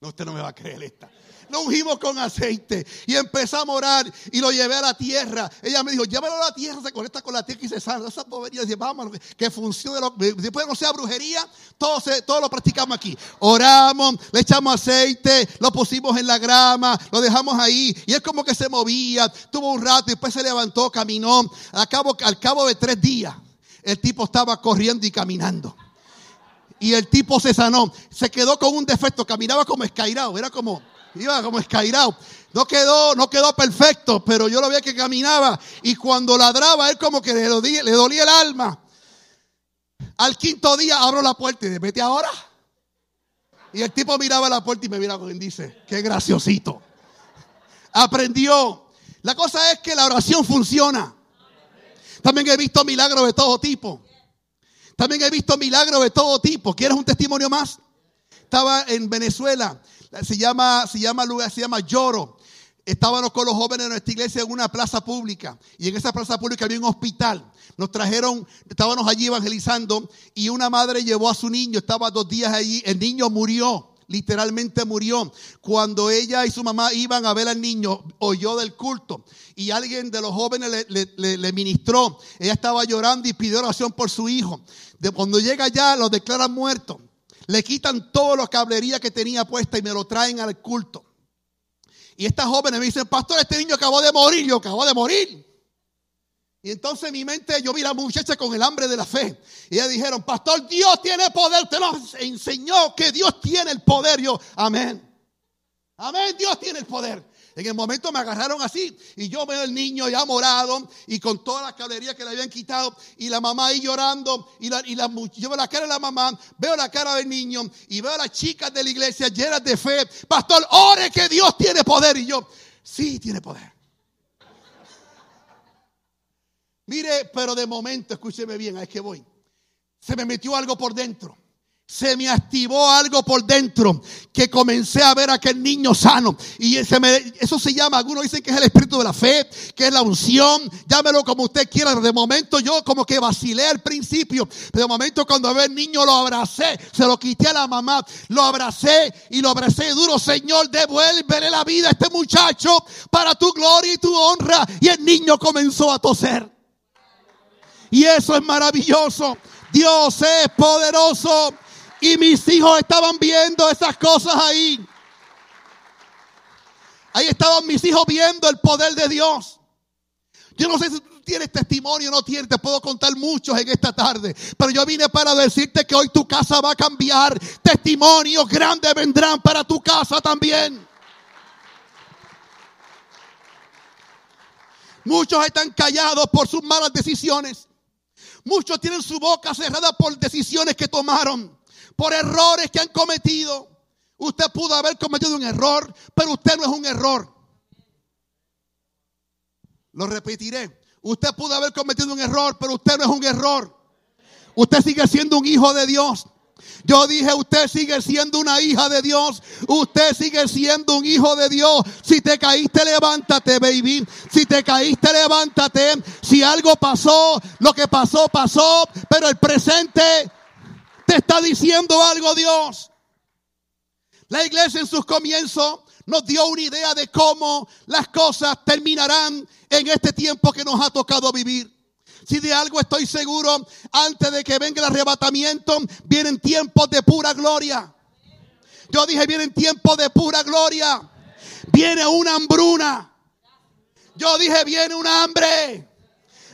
No, usted no me va a creer esta lo ungimos con aceite y empezamos a orar y lo llevé a la tierra. Ella me dijo, llévalo a la tierra, se conecta con la tierra y se sana. Esa bobería, dice, vamos, que funcione. Después no sea brujería, todo, todo lo practicamos aquí. Oramos, le echamos aceite, lo pusimos en la grama, lo dejamos ahí y es como que se movía, tuvo un rato y después se levantó, caminó. Al cabo, al cabo de tres días, el tipo estaba corriendo y caminando. Y el tipo se sanó. Se quedó con un defecto. Caminaba como escairado. Era como, Iba como escairado. No quedó, no quedó perfecto, pero yo lo veía que caminaba. Y cuando ladraba, él como que le dolía, el alma. Al quinto día abro la puerta y dice, vete ahora. Y el tipo miraba la puerta y me mira y dice, qué graciosito. Aprendió. La cosa es que la oración funciona. También he visto milagros de todo tipo. También he visto milagros de todo tipo. ¿Quieres un testimonio más? Estaba en Venezuela se llama, se llama lugar, se llama Lloro. Estábamos con los jóvenes de nuestra iglesia en una plaza pública y en esa plaza pública había un hospital. Nos trajeron, estábamos allí evangelizando y una madre llevó a su niño, estaba dos días allí, el niño murió literalmente murió. Cuando ella y su mamá iban a ver al niño, oyó del culto y alguien de los jóvenes le, ministró. Ella estaba llorando y pidió oración por su hijo. De cuando llega allá, lo declaran muerto. Le quitan todo lo cablería que tenía puesta y me lo traen al culto. Y estas jóvenes me dicen, pastor, este niño acabó de morir. Yo acabó de morir. Y entonces en mi mente yo vi a la muchacha con el hambre de la fe. Y ellas dijeron, pastor, Dios tiene poder. Usted nos enseñó que Dios tiene el poder. Yo, amén. Amén, Dios tiene el poder. En el momento me agarraron así y yo veo el niño ya morado y con toda la cablería que le habían quitado y la mamá ahí llorando y, la, y la, yo veo la cara de la mamá, veo la cara del niño y veo a las chicas de la iglesia llenas de fe. Pastor, ore que Dios tiene poder y yo, sí, tiene poder. Mire, pero de momento, escúcheme bien, es que voy. Se me metió algo por dentro se me activó algo por dentro que comencé a ver a aquel niño sano. Y eso se llama, algunos dicen que es el espíritu de la fe, que es la unción, llámelo como usted quiera. De momento yo como que vacilé al principio. De momento cuando ve el niño lo abracé, se lo quité a la mamá, lo abracé y lo abracé duro. Señor, devuélvele la vida a este muchacho para tu gloria y tu honra. Y el niño comenzó a toser. Y eso es maravilloso. Dios es poderoso. Y mis hijos estaban viendo esas cosas ahí. Ahí estaban mis hijos viendo el poder de Dios. Yo no sé si tú tienes testimonio o no tienes, te puedo contar muchos en esta tarde. Pero yo vine para decirte que hoy tu casa va a cambiar. Testimonios grandes vendrán para tu casa también. Muchos están callados por sus malas decisiones. Muchos tienen su boca cerrada por decisiones que tomaron por errores que han cometido. Usted pudo haber cometido un error, pero usted no es un error. Lo repetiré. Usted pudo haber cometido un error, pero usted no es un error. Usted sigue siendo un hijo de Dios. Yo dije, usted sigue siendo una hija de Dios. Usted sigue siendo un hijo de Dios. Si te caíste, levántate, baby. Si te caíste, levántate. Si algo pasó, lo que pasó, pasó. Pero el presente te está diciendo algo, Dios. La iglesia en sus comienzos nos dio una idea de cómo las cosas terminarán en este tiempo que nos ha tocado vivir. Si de algo estoy seguro, antes de que venga el arrebatamiento, vienen tiempos de pura gloria. Yo dije, vienen tiempos de pura gloria. Viene una hambruna. Yo dije, viene un hambre.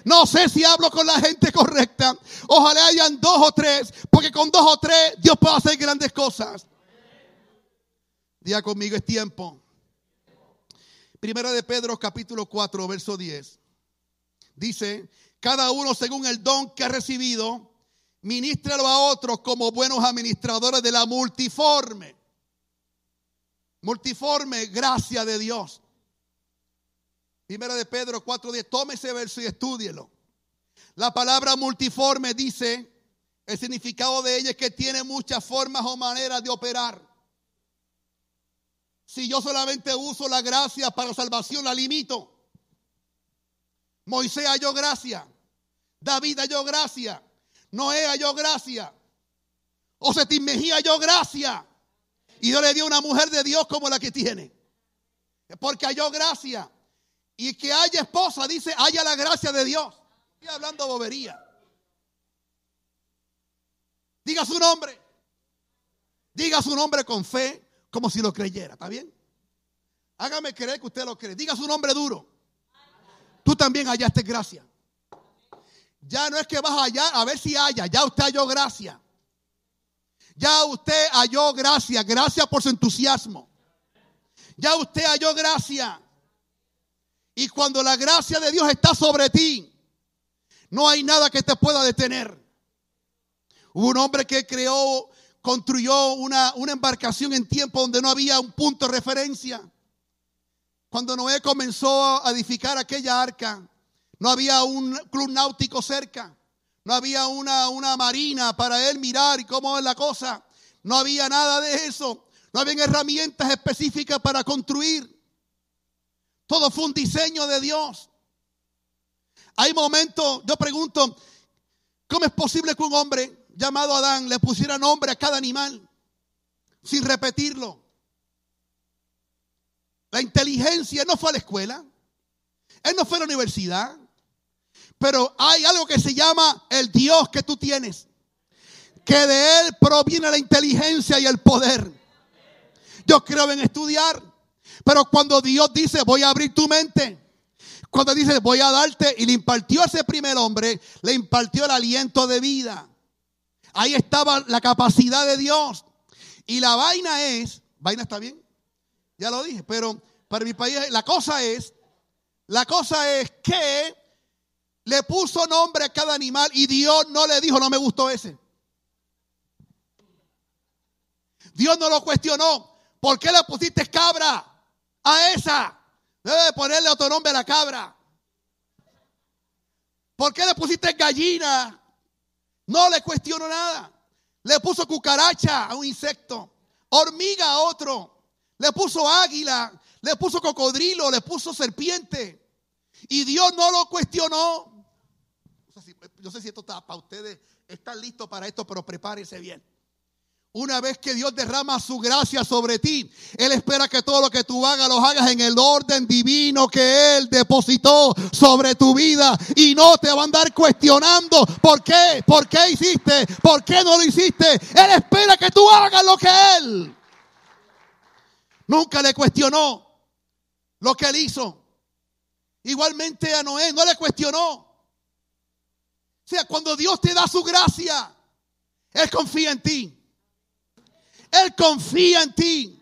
No sé si hablo con la gente correcta. Ojalá hayan dos o tres, porque con dos o tres Dios puede hacer grandes cosas. Día conmigo es tiempo. Primera de Pedro capítulo 4, verso 10. Dice, cada uno según el don que ha recibido, ministralo a otros como buenos administradores de la multiforme. Multiforme gracia de Dios. Primera de Pedro 4:10. Tome ese verso y estúdielo. La palabra multiforme dice, el significado de ella es que tiene muchas formas o maneras de operar. Si yo solamente uso la gracia para salvación, la limito. Moisés halló gracia. David halló gracia. Noé halló gracia. Osetín Mejía halló gracia. Y Dios le dio una mujer de Dios como la que tiene. Porque halló gracia. Y que haya esposa, dice, haya la gracia de Dios. Estoy hablando bobería. Diga su nombre. Diga su nombre con fe, como si lo creyera. ¿Está bien? Hágame creer que usted lo cree. Diga su nombre duro tú también hallaste gracia. Ya no es que vas allá a ver si haya, ya usted halló gracia. Ya usted halló gracia, gracias por su entusiasmo. Ya usted halló gracia. Y cuando la gracia de Dios está sobre ti, no hay nada que te pueda detener. Hubo un hombre que creó, construyó una, una embarcación en tiempo donde no había un punto de referencia. Cuando Noé comenzó a edificar aquella arca, no había un club náutico cerca, no había una, una marina para él mirar y cómo es la cosa, no había nada de eso, no había herramientas específicas para construir. Todo fue un diseño de Dios. Hay momentos, yo pregunto, ¿cómo es posible que un hombre llamado Adán le pusiera nombre a cada animal sin repetirlo? La inteligencia no fue a la escuela. Él no fue a la universidad. Pero hay algo que se llama el Dios que tú tienes. Que de Él proviene la inteligencia y el poder. Yo creo en estudiar. Pero cuando Dios dice, voy a abrir tu mente. Cuando dice, voy a darte. Y le impartió a ese primer hombre, le impartió el aliento de vida. Ahí estaba la capacidad de Dios. Y la vaina es, vaina está bien, ya lo dije, pero para mi país la cosa es, la cosa es que le puso nombre a cada animal y Dios no le dijo, no me gustó ese. Dios no lo cuestionó. ¿Por qué le pusiste cabra a esa? Debe ponerle otro nombre a la cabra. ¿Por qué le pusiste gallina? No le cuestionó nada. Le puso cucaracha a un insecto, hormiga a otro le puso águila, le puso cocodrilo, le puso serpiente. Y Dios no lo cuestionó. Yo sé si esto está para ustedes, están listos para esto, pero prepárese bien. Una vez que Dios derrama su gracia sobre ti, Él espera que todo lo que tú hagas lo hagas en el orden divino que Él depositó sobre tu vida. Y no te va a andar cuestionando por qué, por qué hiciste, por qué no lo hiciste. Él espera que tú hagas lo que Él Nunca le cuestionó lo que él hizo. Igualmente a Noé no le cuestionó. O sea, cuando Dios te da su gracia, Él confía en ti. Él confía en ti.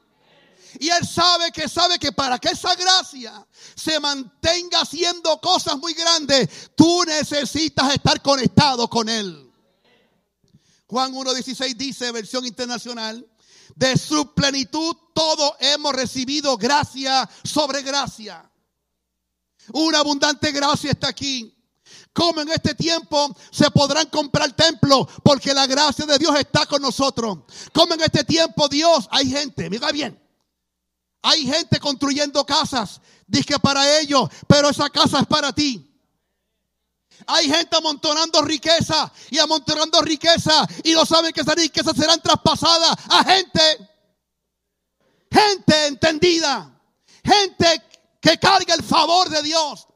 Y Él sabe que sabe que para que esa gracia se mantenga haciendo cosas muy grandes, tú necesitas estar conectado con Él. Juan 1.16 dice, versión internacional, de su plenitud todo hemos recibido gracia sobre gracia. Una abundante gracia está aquí. Cómo en este tiempo se podrán comprar templos porque la gracia de Dios está con nosotros. Cómo en este tiempo Dios, hay gente, mira bien, hay gente construyendo casas, dije para ellos, pero esa casa es para ti. Hay gente amontonando riqueza y amontonando riqueza y no saben que esas riquezas serán traspasadas a gente, gente entendida, gente que carga el favor de Dios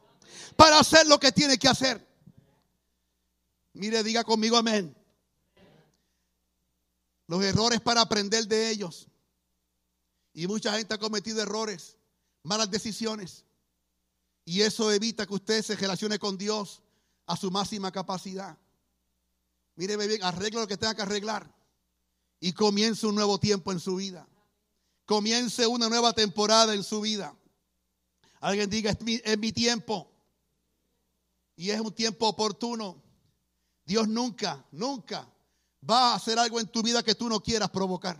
para hacer lo que tiene que hacer. Mire, diga conmigo amén. Los errores para aprender de ellos. Y mucha gente ha cometido errores, malas decisiones. Y eso evita que usted se relacione con Dios a su máxima capacidad. Mire bien, arregle lo que tenga que arreglar. Y comience un nuevo tiempo en su vida. Comience una nueva temporada en su vida. Alguien diga, es mi, tiempo. Y es un tiempo oportuno. Dios nunca, nunca va a hacer algo en tu vida que tú no quieras provocar.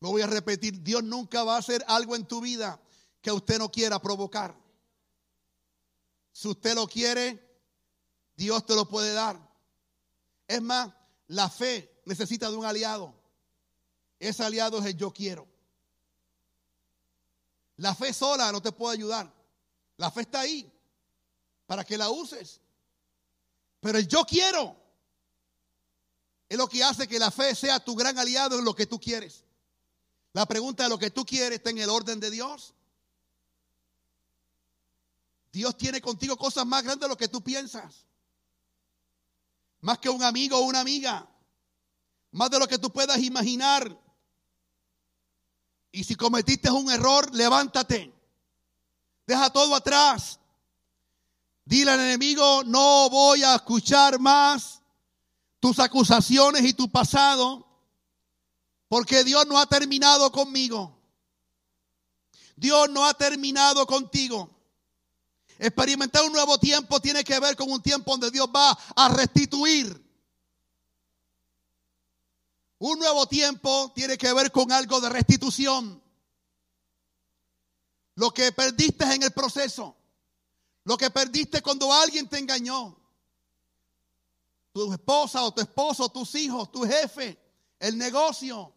Lo voy a repetir, Dios nunca va a hacer algo en tu vida que usted no quiera provocar. Si usted lo quiere, Dios te lo puede dar. Es más, la fe necesita de un aliado. Ese aliado es el yo quiero. La fe sola no te puede ayudar. La fe está ahí para que la uses. Pero el yo quiero es lo que hace que la fe sea tu gran aliado en lo que tú quieres. La pregunta de lo que tú quieres está en el orden de Dios. Dios tiene contigo cosas más grandes de lo que tú piensas. Más que un amigo o una amiga. Más de lo que tú puedas imaginar. Y si cometiste un error, levántate. Deja todo atrás. Dile al enemigo, no voy a escuchar más tus acusaciones y tu pasado, porque Dios no ha terminado conmigo. Dios no ha terminado contigo. Experimentar un nuevo tiempo tiene que ver con un tiempo donde Dios va a restituir. Un nuevo tiempo tiene que ver con algo de restitución. Lo que perdiste en el proceso. Lo que perdiste cuando alguien te engañó. Tu esposa o tu esposo, tus hijos, tu jefe, el negocio.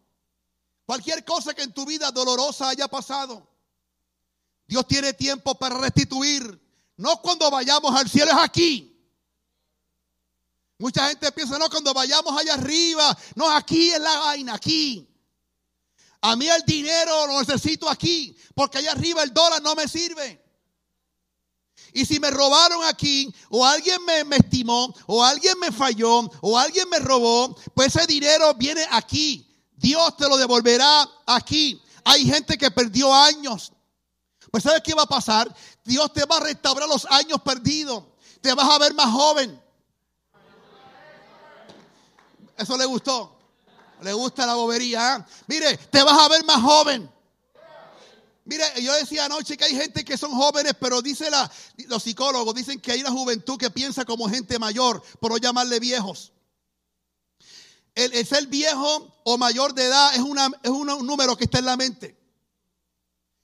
Cualquier cosa que en tu vida dolorosa haya pasado. Dios tiene tiempo para restituir. No cuando vayamos al cielo, es aquí. Mucha gente piensa, no, cuando vayamos allá arriba, no, aquí es la vaina, aquí. A mí el dinero lo necesito aquí, porque allá arriba el dólar no me sirve. Y si me robaron aquí, o alguien me, estimó, o alguien me falló, o alguien me robó, pues ese dinero viene aquí. Dios te lo devolverá aquí. Hay gente que perdió años. Pues ¿sabes qué va a pasar? Dios te va a restaurar los años perdidos. Te vas a ver más joven. Eso le gustó. Le gusta la bobería. ¿eh? Mire, te vas a ver más joven. Mire, yo decía anoche que hay gente que son jóvenes, pero dice la, los psicólogos, dicen que hay una juventud que piensa como gente mayor, por no llamarle viejos. El, ser viejo o mayor de edad es, es un número que está en la mente.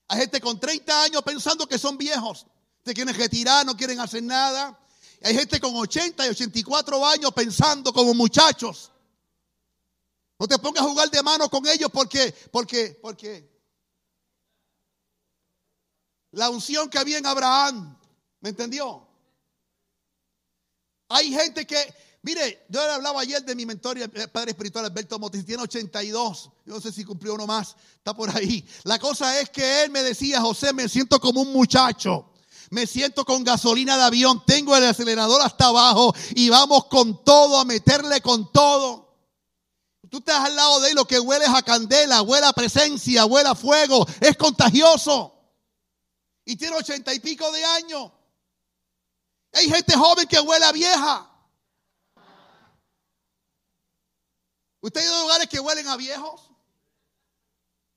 Hay gente con 30 años pensando que son viejos, se quieren retirar, no quieren hacer nada. Hay gente con 80 y 84 años pensando como muchachos. No te pongas a jugar de mano con ellos porque, porque, porque la unción que había en Abraham, ¿me entendió? Hay gente que, mire, yo le hablaba ayer de mi mentor y el padre espiritual Alberto Motis, tiene 82, yo no sé si cumplió uno más, está por ahí. La cosa es que él me decía, José, me siento como un muchacho. Me siento con gasolina de avión, tengo el acelerador hasta abajo y vamos con todo, a meterle con todo. Tú estás al lado de él, lo que huele es a candela, huele a presencia, huele a fuego, es contagioso. Y tiene ochenta y pico de años. Hay gente joven que huele a vieja. ¿Usted ha lugares que huelen a viejos?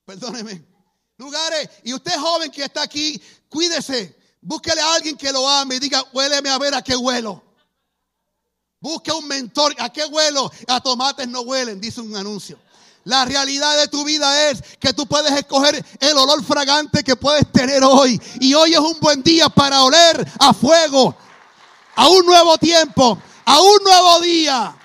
Perdóneme. Lugares, y usted joven que está aquí, cuídese. Búsquele a alguien que lo ame y diga, huéleme a ver a qué huelo. Busca un mentor. ¿A qué huelo? A tomates no huelen, dice un anuncio. La realidad de tu vida es que tú puedes escoger el olor fragante que puedes tener hoy. Y hoy es un buen día para oler a fuego. a un nuevo tiempo, a un nuevo día.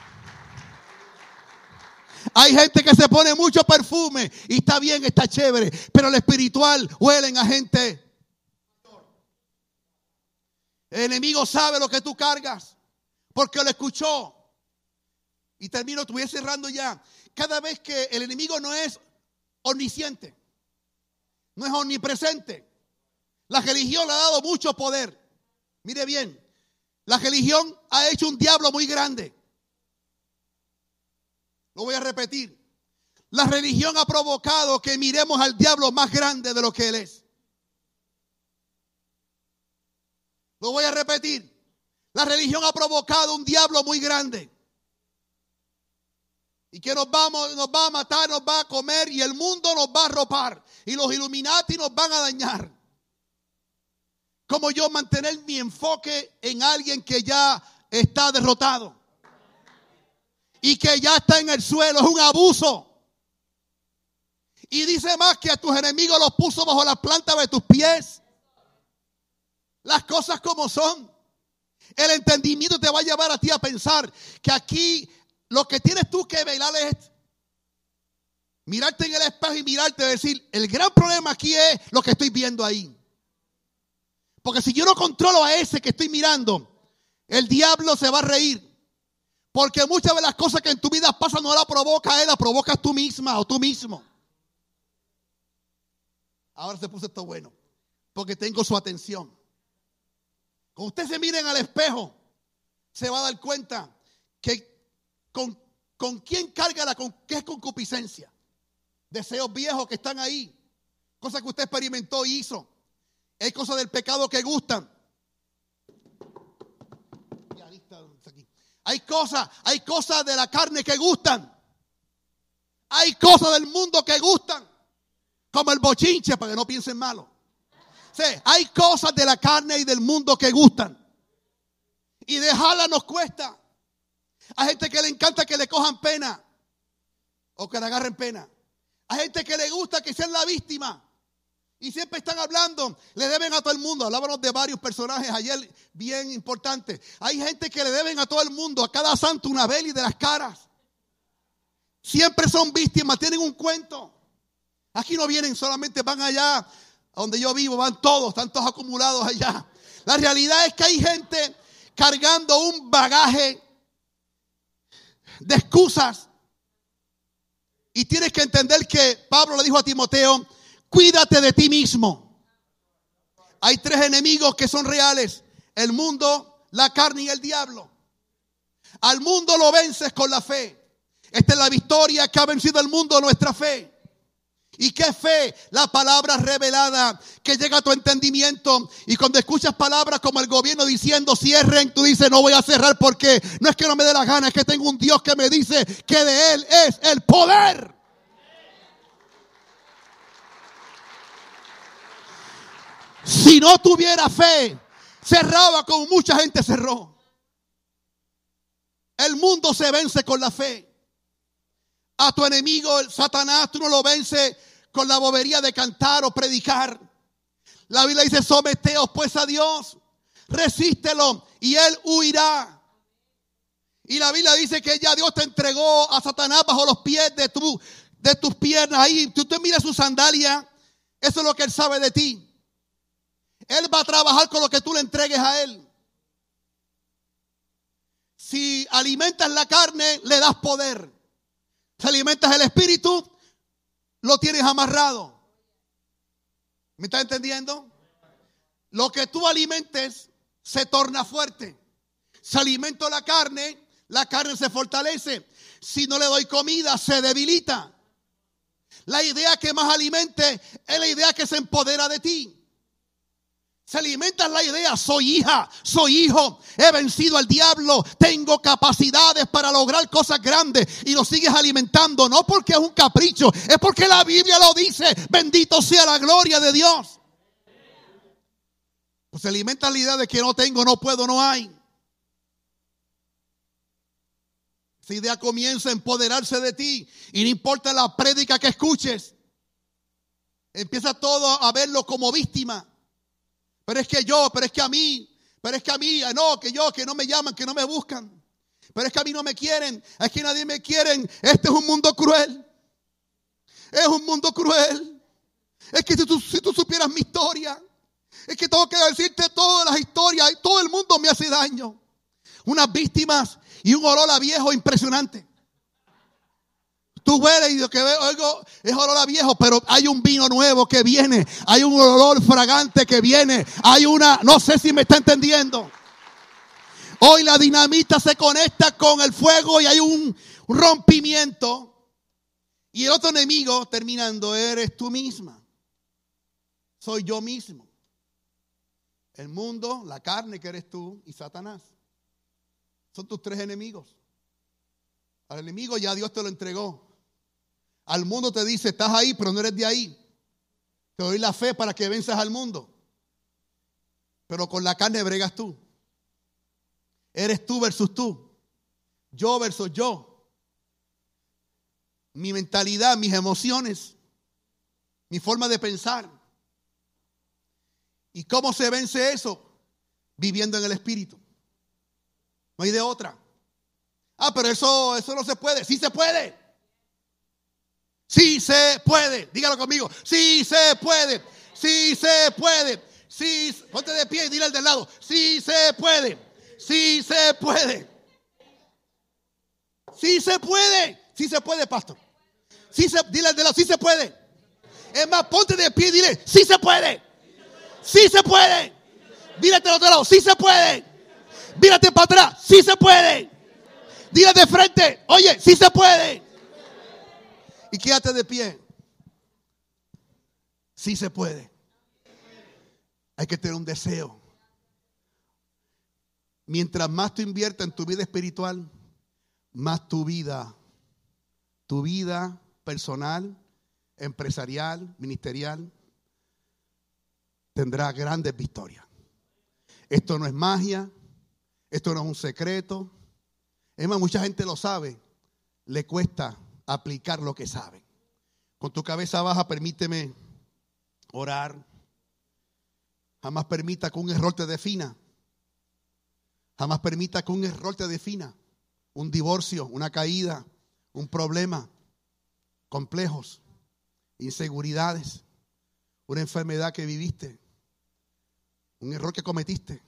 Hay gente que se pone mucho perfume y está bien, está chévere, pero el espiritual huelen a gente. El enemigo sabe lo que tú cargas porque lo escuchó. Y termino, voy cerrando ya. Cada vez que el enemigo no es omnisciente, no es omnipresente, la religión le ha dado mucho poder. Mire bien, la religión ha hecho un diablo muy grande. Lo voy a repetir. La religión ha provocado que miremos al diablo más grande de lo que él es. Lo voy a repetir. La religión ha provocado un diablo muy grande. Y que nos, vamos, nos va a matar, nos va a comer y el mundo nos va a ropar. Y los Illuminati nos van a dañar. Como yo mantener mi enfoque en alguien que ya está derrotado y que ya está en el suelo. Es un abuso. Y dice más que a tus enemigos los puso bajo la planta de tus pies. Las cosas como son. El entendimiento te va a llevar a ti a pensar que aquí lo que tienes tú que velar es mirarte en el espejo y mirarte y decir, el gran problema aquí es lo que estoy viendo ahí. Porque si yo no controlo a ese que estoy mirando, el diablo se va a reír. Porque muchas de las cosas que en tu vida pasan no la provoca él, la provocas tú misma o tú mismo. Ahora se puso esto bueno, porque tengo su atención. Cuando usted se miren al espejo, se va a dar cuenta que con, con quién carga la con, qué concupiscencia. Deseos viejos que están ahí, cosas que usted experimentó y hizo. Hay cosas del pecado que gustan. Hay cosas, hay cosas de la carne que gustan. Hay cosas del mundo que gustan. Como el bochinche, para que no piensen malo. Sí, hay cosas de la carne y del mundo que gustan. Y dejarla nos cuesta. Hay gente que le encanta que le cojan pena. O que le agarren pena. Hay gente que le gusta que sean la víctima. Y siempre están hablando, le deben a todo el mundo. Hablábamos de varios personajes ayer bien importantes. Hay gente que le deben a todo el mundo, a cada santo una y de las caras. Siempre son víctimas, tienen un cuento. Aquí no vienen, solamente van allá, a donde yo vivo, van todos, están todos acumulados allá. La realidad es que hay gente cargando un bagaje de excusas. Y tienes que entender que Pablo le dijo a Timoteo, Cuídate de ti mismo. Hay tres enemigos que son reales. El mundo, la carne y el diablo. Al mundo lo vences con la fe. Esta es la victoria que ha vencido el mundo, nuestra fe. ¿Y qué fe? La palabra revelada que llega a tu entendimiento. Y cuando escuchas palabras como el gobierno diciendo cierren, tú dices no voy a cerrar porque no es que no me dé la gana, es que tengo un Dios que me dice que de Él es el poder. Si no tuviera fe, cerraba como mucha gente cerró. El mundo se vence con la fe. A tu enemigo, el Satanás, tú no lo vences con la bobería de cantar o predicar. La Biblia dice, someteos pues a Dios, resístelo y él huirá. Y la Biblia dice que ya Dios te entregó a Satanás bajo los pies de, tu, de tus piernas. Ahí tú te miras su sandalia. Eso es lo que él sabe de ti. Él va a trabajar con lo que tú le entregues a Él. Si alimentas la carne, le das poder. Si alimentas el espíritu, lo tienes amarrado. ¿Me estás entendiendo? Lo que tú alimentes se torna fuerte. Si alimento la carne, la carne se fortalece. Si no le doy comida, se debilita. La idea que más alimente es la idea que se empodera de ti. Se alimenta la idea, soy hija, soy hijo, he vencido al diablo, tengo capacidades para lograr cosas grandes y lo sigues alimentando, no porque es un capricho, es porque la Biblia lo dice, bendito sea la gloria de Dios. Pues se alimenta la idea de que no tengo, no puedo, no hay. Esa idea comienza a empoderarse de ti y no importa la prédica que escuches, empieza todo a verlo como víctima. Pero es que yo, pero es que a mí, Pero es que a mí, no, que yo, que no me llaman, que no me buscan. Pero es que a mí no me quieren, es que nadie me quiere. Este es un mundo cruel. Es un mundo cruel. Es que si tú, si tú supieras mi historia, es que tengo que decirte todas las historias y todo el mundo me hace daño. Unas víctimas y un olor a viejo impresionante. Tú hueles y lo que oigo es olor a viejo, pero hay un vino nuevo que viene. Hay un olor fragante que viene. Hay una, no sé si me está entendiendo. Hoy la dinamita se conecta con el fuego y hay un rompimiento. Y el otro enemigo, terminando, eres tú misma. Soy yo mismo. El mundo, la carne que eres tú y Satanás. Son tus tres enemigos. Al enemigo ya Dios te lo entregó. Al mundo te dice, estás ahí, pero no eres de ahí. Te doy la fe para que venzas al mundo. Pero con la carne bregas tú. Eres tú versus tú. Yo versus yo. Mi mentalidad, mis emociones, mi forma de pensar. ¿Y cómo se vence eso? Viviendo en el Espíritu. No hay de otra. Ah, pero eso, eso no se puede. Sí se puede. Sí se puede. Dígalo conmigo. Sí se puede. Sí se puede. Sí, ponte de pie y dile al del lado. Sí se puede. Sí se puede. Sí se puede. Sí se puede, pastor. Sí se, dile al del lado. Sí se puede. Es más, ponte de pie y dile. Sí se puede. Sí se puede. Dile al otro lado. Sí se puede. Mírate para atrás. Sí se puede. Dile de frente. Oye, sí se puede y quédate de pie. Sí se puede. Hay que tener un deseo. Mientras más tú inviertas en tu vida espiritual, más tu vida, tu vida personal, empresarial, ministerial, tendrá grandes victorias. Esto no es magia, esto no es un secreto. Es más, mucha gente lo sabe, le cuesta aplicar lo que saben. Con tu cabeza baja, permíteme orar. Jamás permita que un error te defina. Jamás permita que un error te defina. Un divorcio, una caída, un problema, complejos, inseguridades, una enfermedad que viviste, un error que cometiste.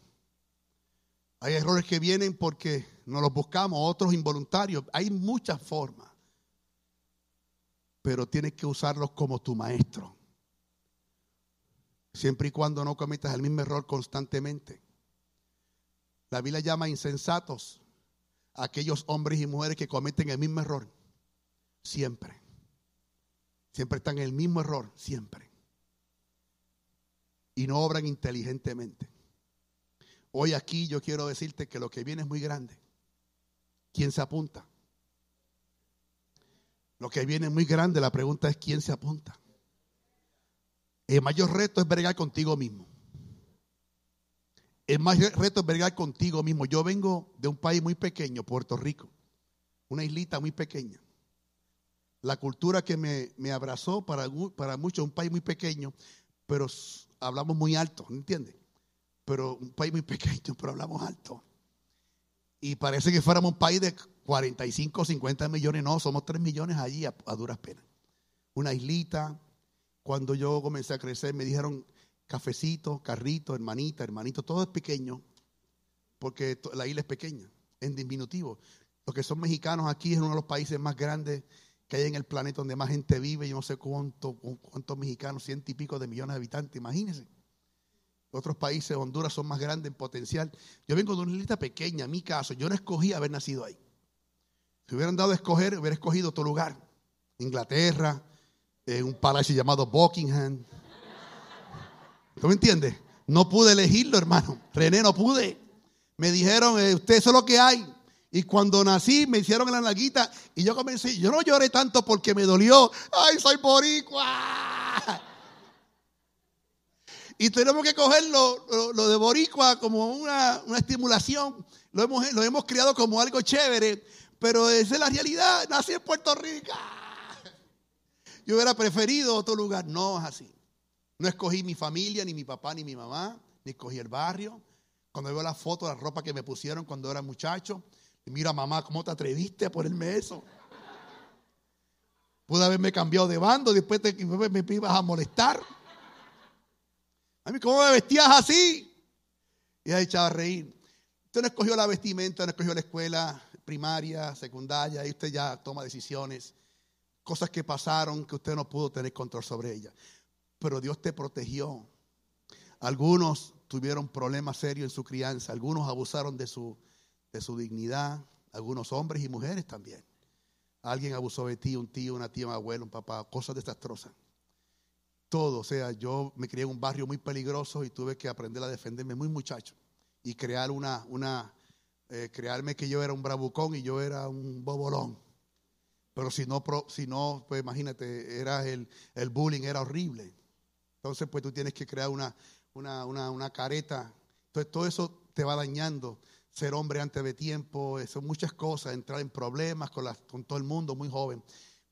Hay errores que vienen porque no los buscamos, otros involuntarios. Hay muchas formas pero tienes que usarlos como tu maestro. Siempre y cuando no cometas el mismo error constantemente. La Biblia llama insensatos a aquellos hombres y mujeres que cometen el mismo error. Siempre. Siempre están en el mismo error, siempre. Y no obran inteligentemente. Hoy aquí yo quiero decirte que lo que viene es muy grande. ¿Quién se apunta? Lo que viene muy grande, la pregunta es quién se apunta. El mayor reto es bregar contigo mismo. El mayor reto es bregar contigo mismo. Yo vengo de un país muy pequeño, Puerto Rico, una islita muy pequeña. La cultura que me, abrazó para, para muchos un país muy pequeño, pero hablamos muy alto, ¿me entiendes? Pero un país muy [laughs] pequeño, pero hablamos alto. Y parece que fuéramos un país de 45, 50 millones, no, somos 3 millones allí a, duras penas. Una islita. Cuando yo comencé a crecer me dijeron cafecito, carrito, hermanita, hermanito, todo es pequeño, porque la isla es pequeña, en diminutivo. Los que son mexicanos aquí es uno de los países más grandes que hay en el planeta donde más gente vive. Yo no sé cuánto, cuántos mexicanos, ciento y pico de millones de habitantes, imagínense. Otros países, Honduras, son más grandes en potencial. Yo vengo de una isla pequeña, en mi caso, yo no escogí haber nacido ahí. Si hubieran dado a escoger, hubiera escogido otro lugar. Inglaterra, en un palacio llamado Buckingham. ¿Tú me entiendes? No pude elegirlo, hermano. René, no pude. Me dijeron, eh, usted eso es lo que hay. Y cuando nací me hicieron la nalguita y yo comencé, yo no lloré tanto porque me dolió. Ay, soy boricua. Y tenemos que coger lo, de boricua como una, estimulación. Lo hemos, lo hemos criado como algo chévere pero esa es la realidad. Nací en Puerto Rico. Yo hubiera preferido otro lugar. No es así. No escogí mi familia, ni mi papá, ni mi mamá, ni escogí el barrio. Cuando veo la foto, la ropa que me pusieron cuando era muchacho, mira, mamá, ¿cómo te atreviste a ponerme eso? Pude haberme cambiado de bando, después te, me ibas a molestar. A mí, ¿cómo me vestías así? Y ha echado a reír. Usted no escogió la vestimenta, no escogió la escuela primaria, secundaria, y usted ya toma decisiones, cosas que pasaron que usted no pudo tener control sobre ellas. Pero Dios te protegió. Algunos tuvieron problemas serios en su crianza, algunos abusaron de su, de su dignidad, algunos hombres y mujeres también. Alguien abusó de ti, un tío, una tía, un abuelo, un papá, cosas desastrosas. Todo, o sea, yo me crié en un barrio muy peligroso y tuve que aprender a defenderme muy muchacho y crear una, una eh, crearme que yo era un bravucón y yo era un bobolón. Pero si no, si no pues imagínate, era el, el bullying era horrible. Entonces, pues tú tienes que crear una, una, una, una careta. Entonces, todo eso te va dañando ser hombre antes de tiempo, son muchas cosas, entrar en problemas con, con todo el mundo muy joven.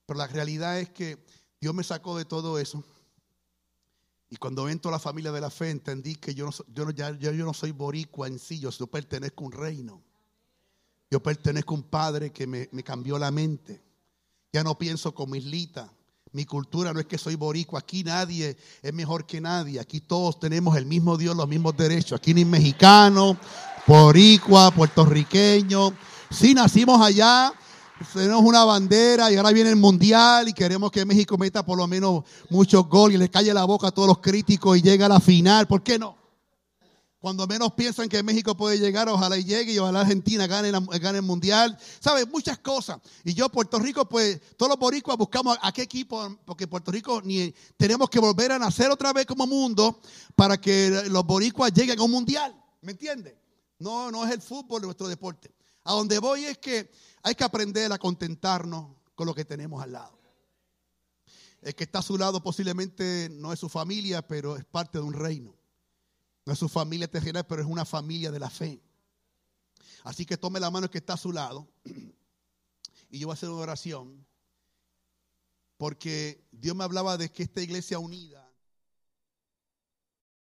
Pero la realidad es que Dios me sacó de todo eso. Y cuando entro a la familia de la fe, entendí que yo no, yo, yo, no soy boricua en sí, yo, pertenezco a un reino. Yo pertenezco a un padre que me, cambió la mente. Ya no pienso como islita. Mi cultura no es que soy boricua. Aquí nadie es mejor que nadie. Aquí todos tenemos el mismo Dios, los mismos derechos. Aquí ni mexicano, boricua, puertorriqueño. Si nacimos allá, tenemos una bandera y ahora viene el mundial y queremos que México meta por lo menos muchos goles y le calle la boca a todos los críticos y llegue a la final. ¿Por qué no? Cuando menos piensan que México puede llegar, ojalá y llegue y ojalá Argentina gane, gane el mundial. ¿Sabes? Muchas cosas. Y yo, Puerto Rico, pues todos los boricuas buscamos a qué equipo, porque Puerto Rico ni tenemos que volver a nacer otra vez como mundo para que los boricuas lleguen a un mundial. ¿Me entiendes? No, no es el fútbol nuestro deporte. A donde voy es que hay que aprender a contentarnos con lo que tenemos al lado. El que está a su lado posiblemente no es su familia, pero es parte de un reino. No es su familia terrenal, pero es una familia de la fe. Así que tome la mano que está a su lado y yo voy a hacer una oración porque Dios me hablaba de que esta iglesia unida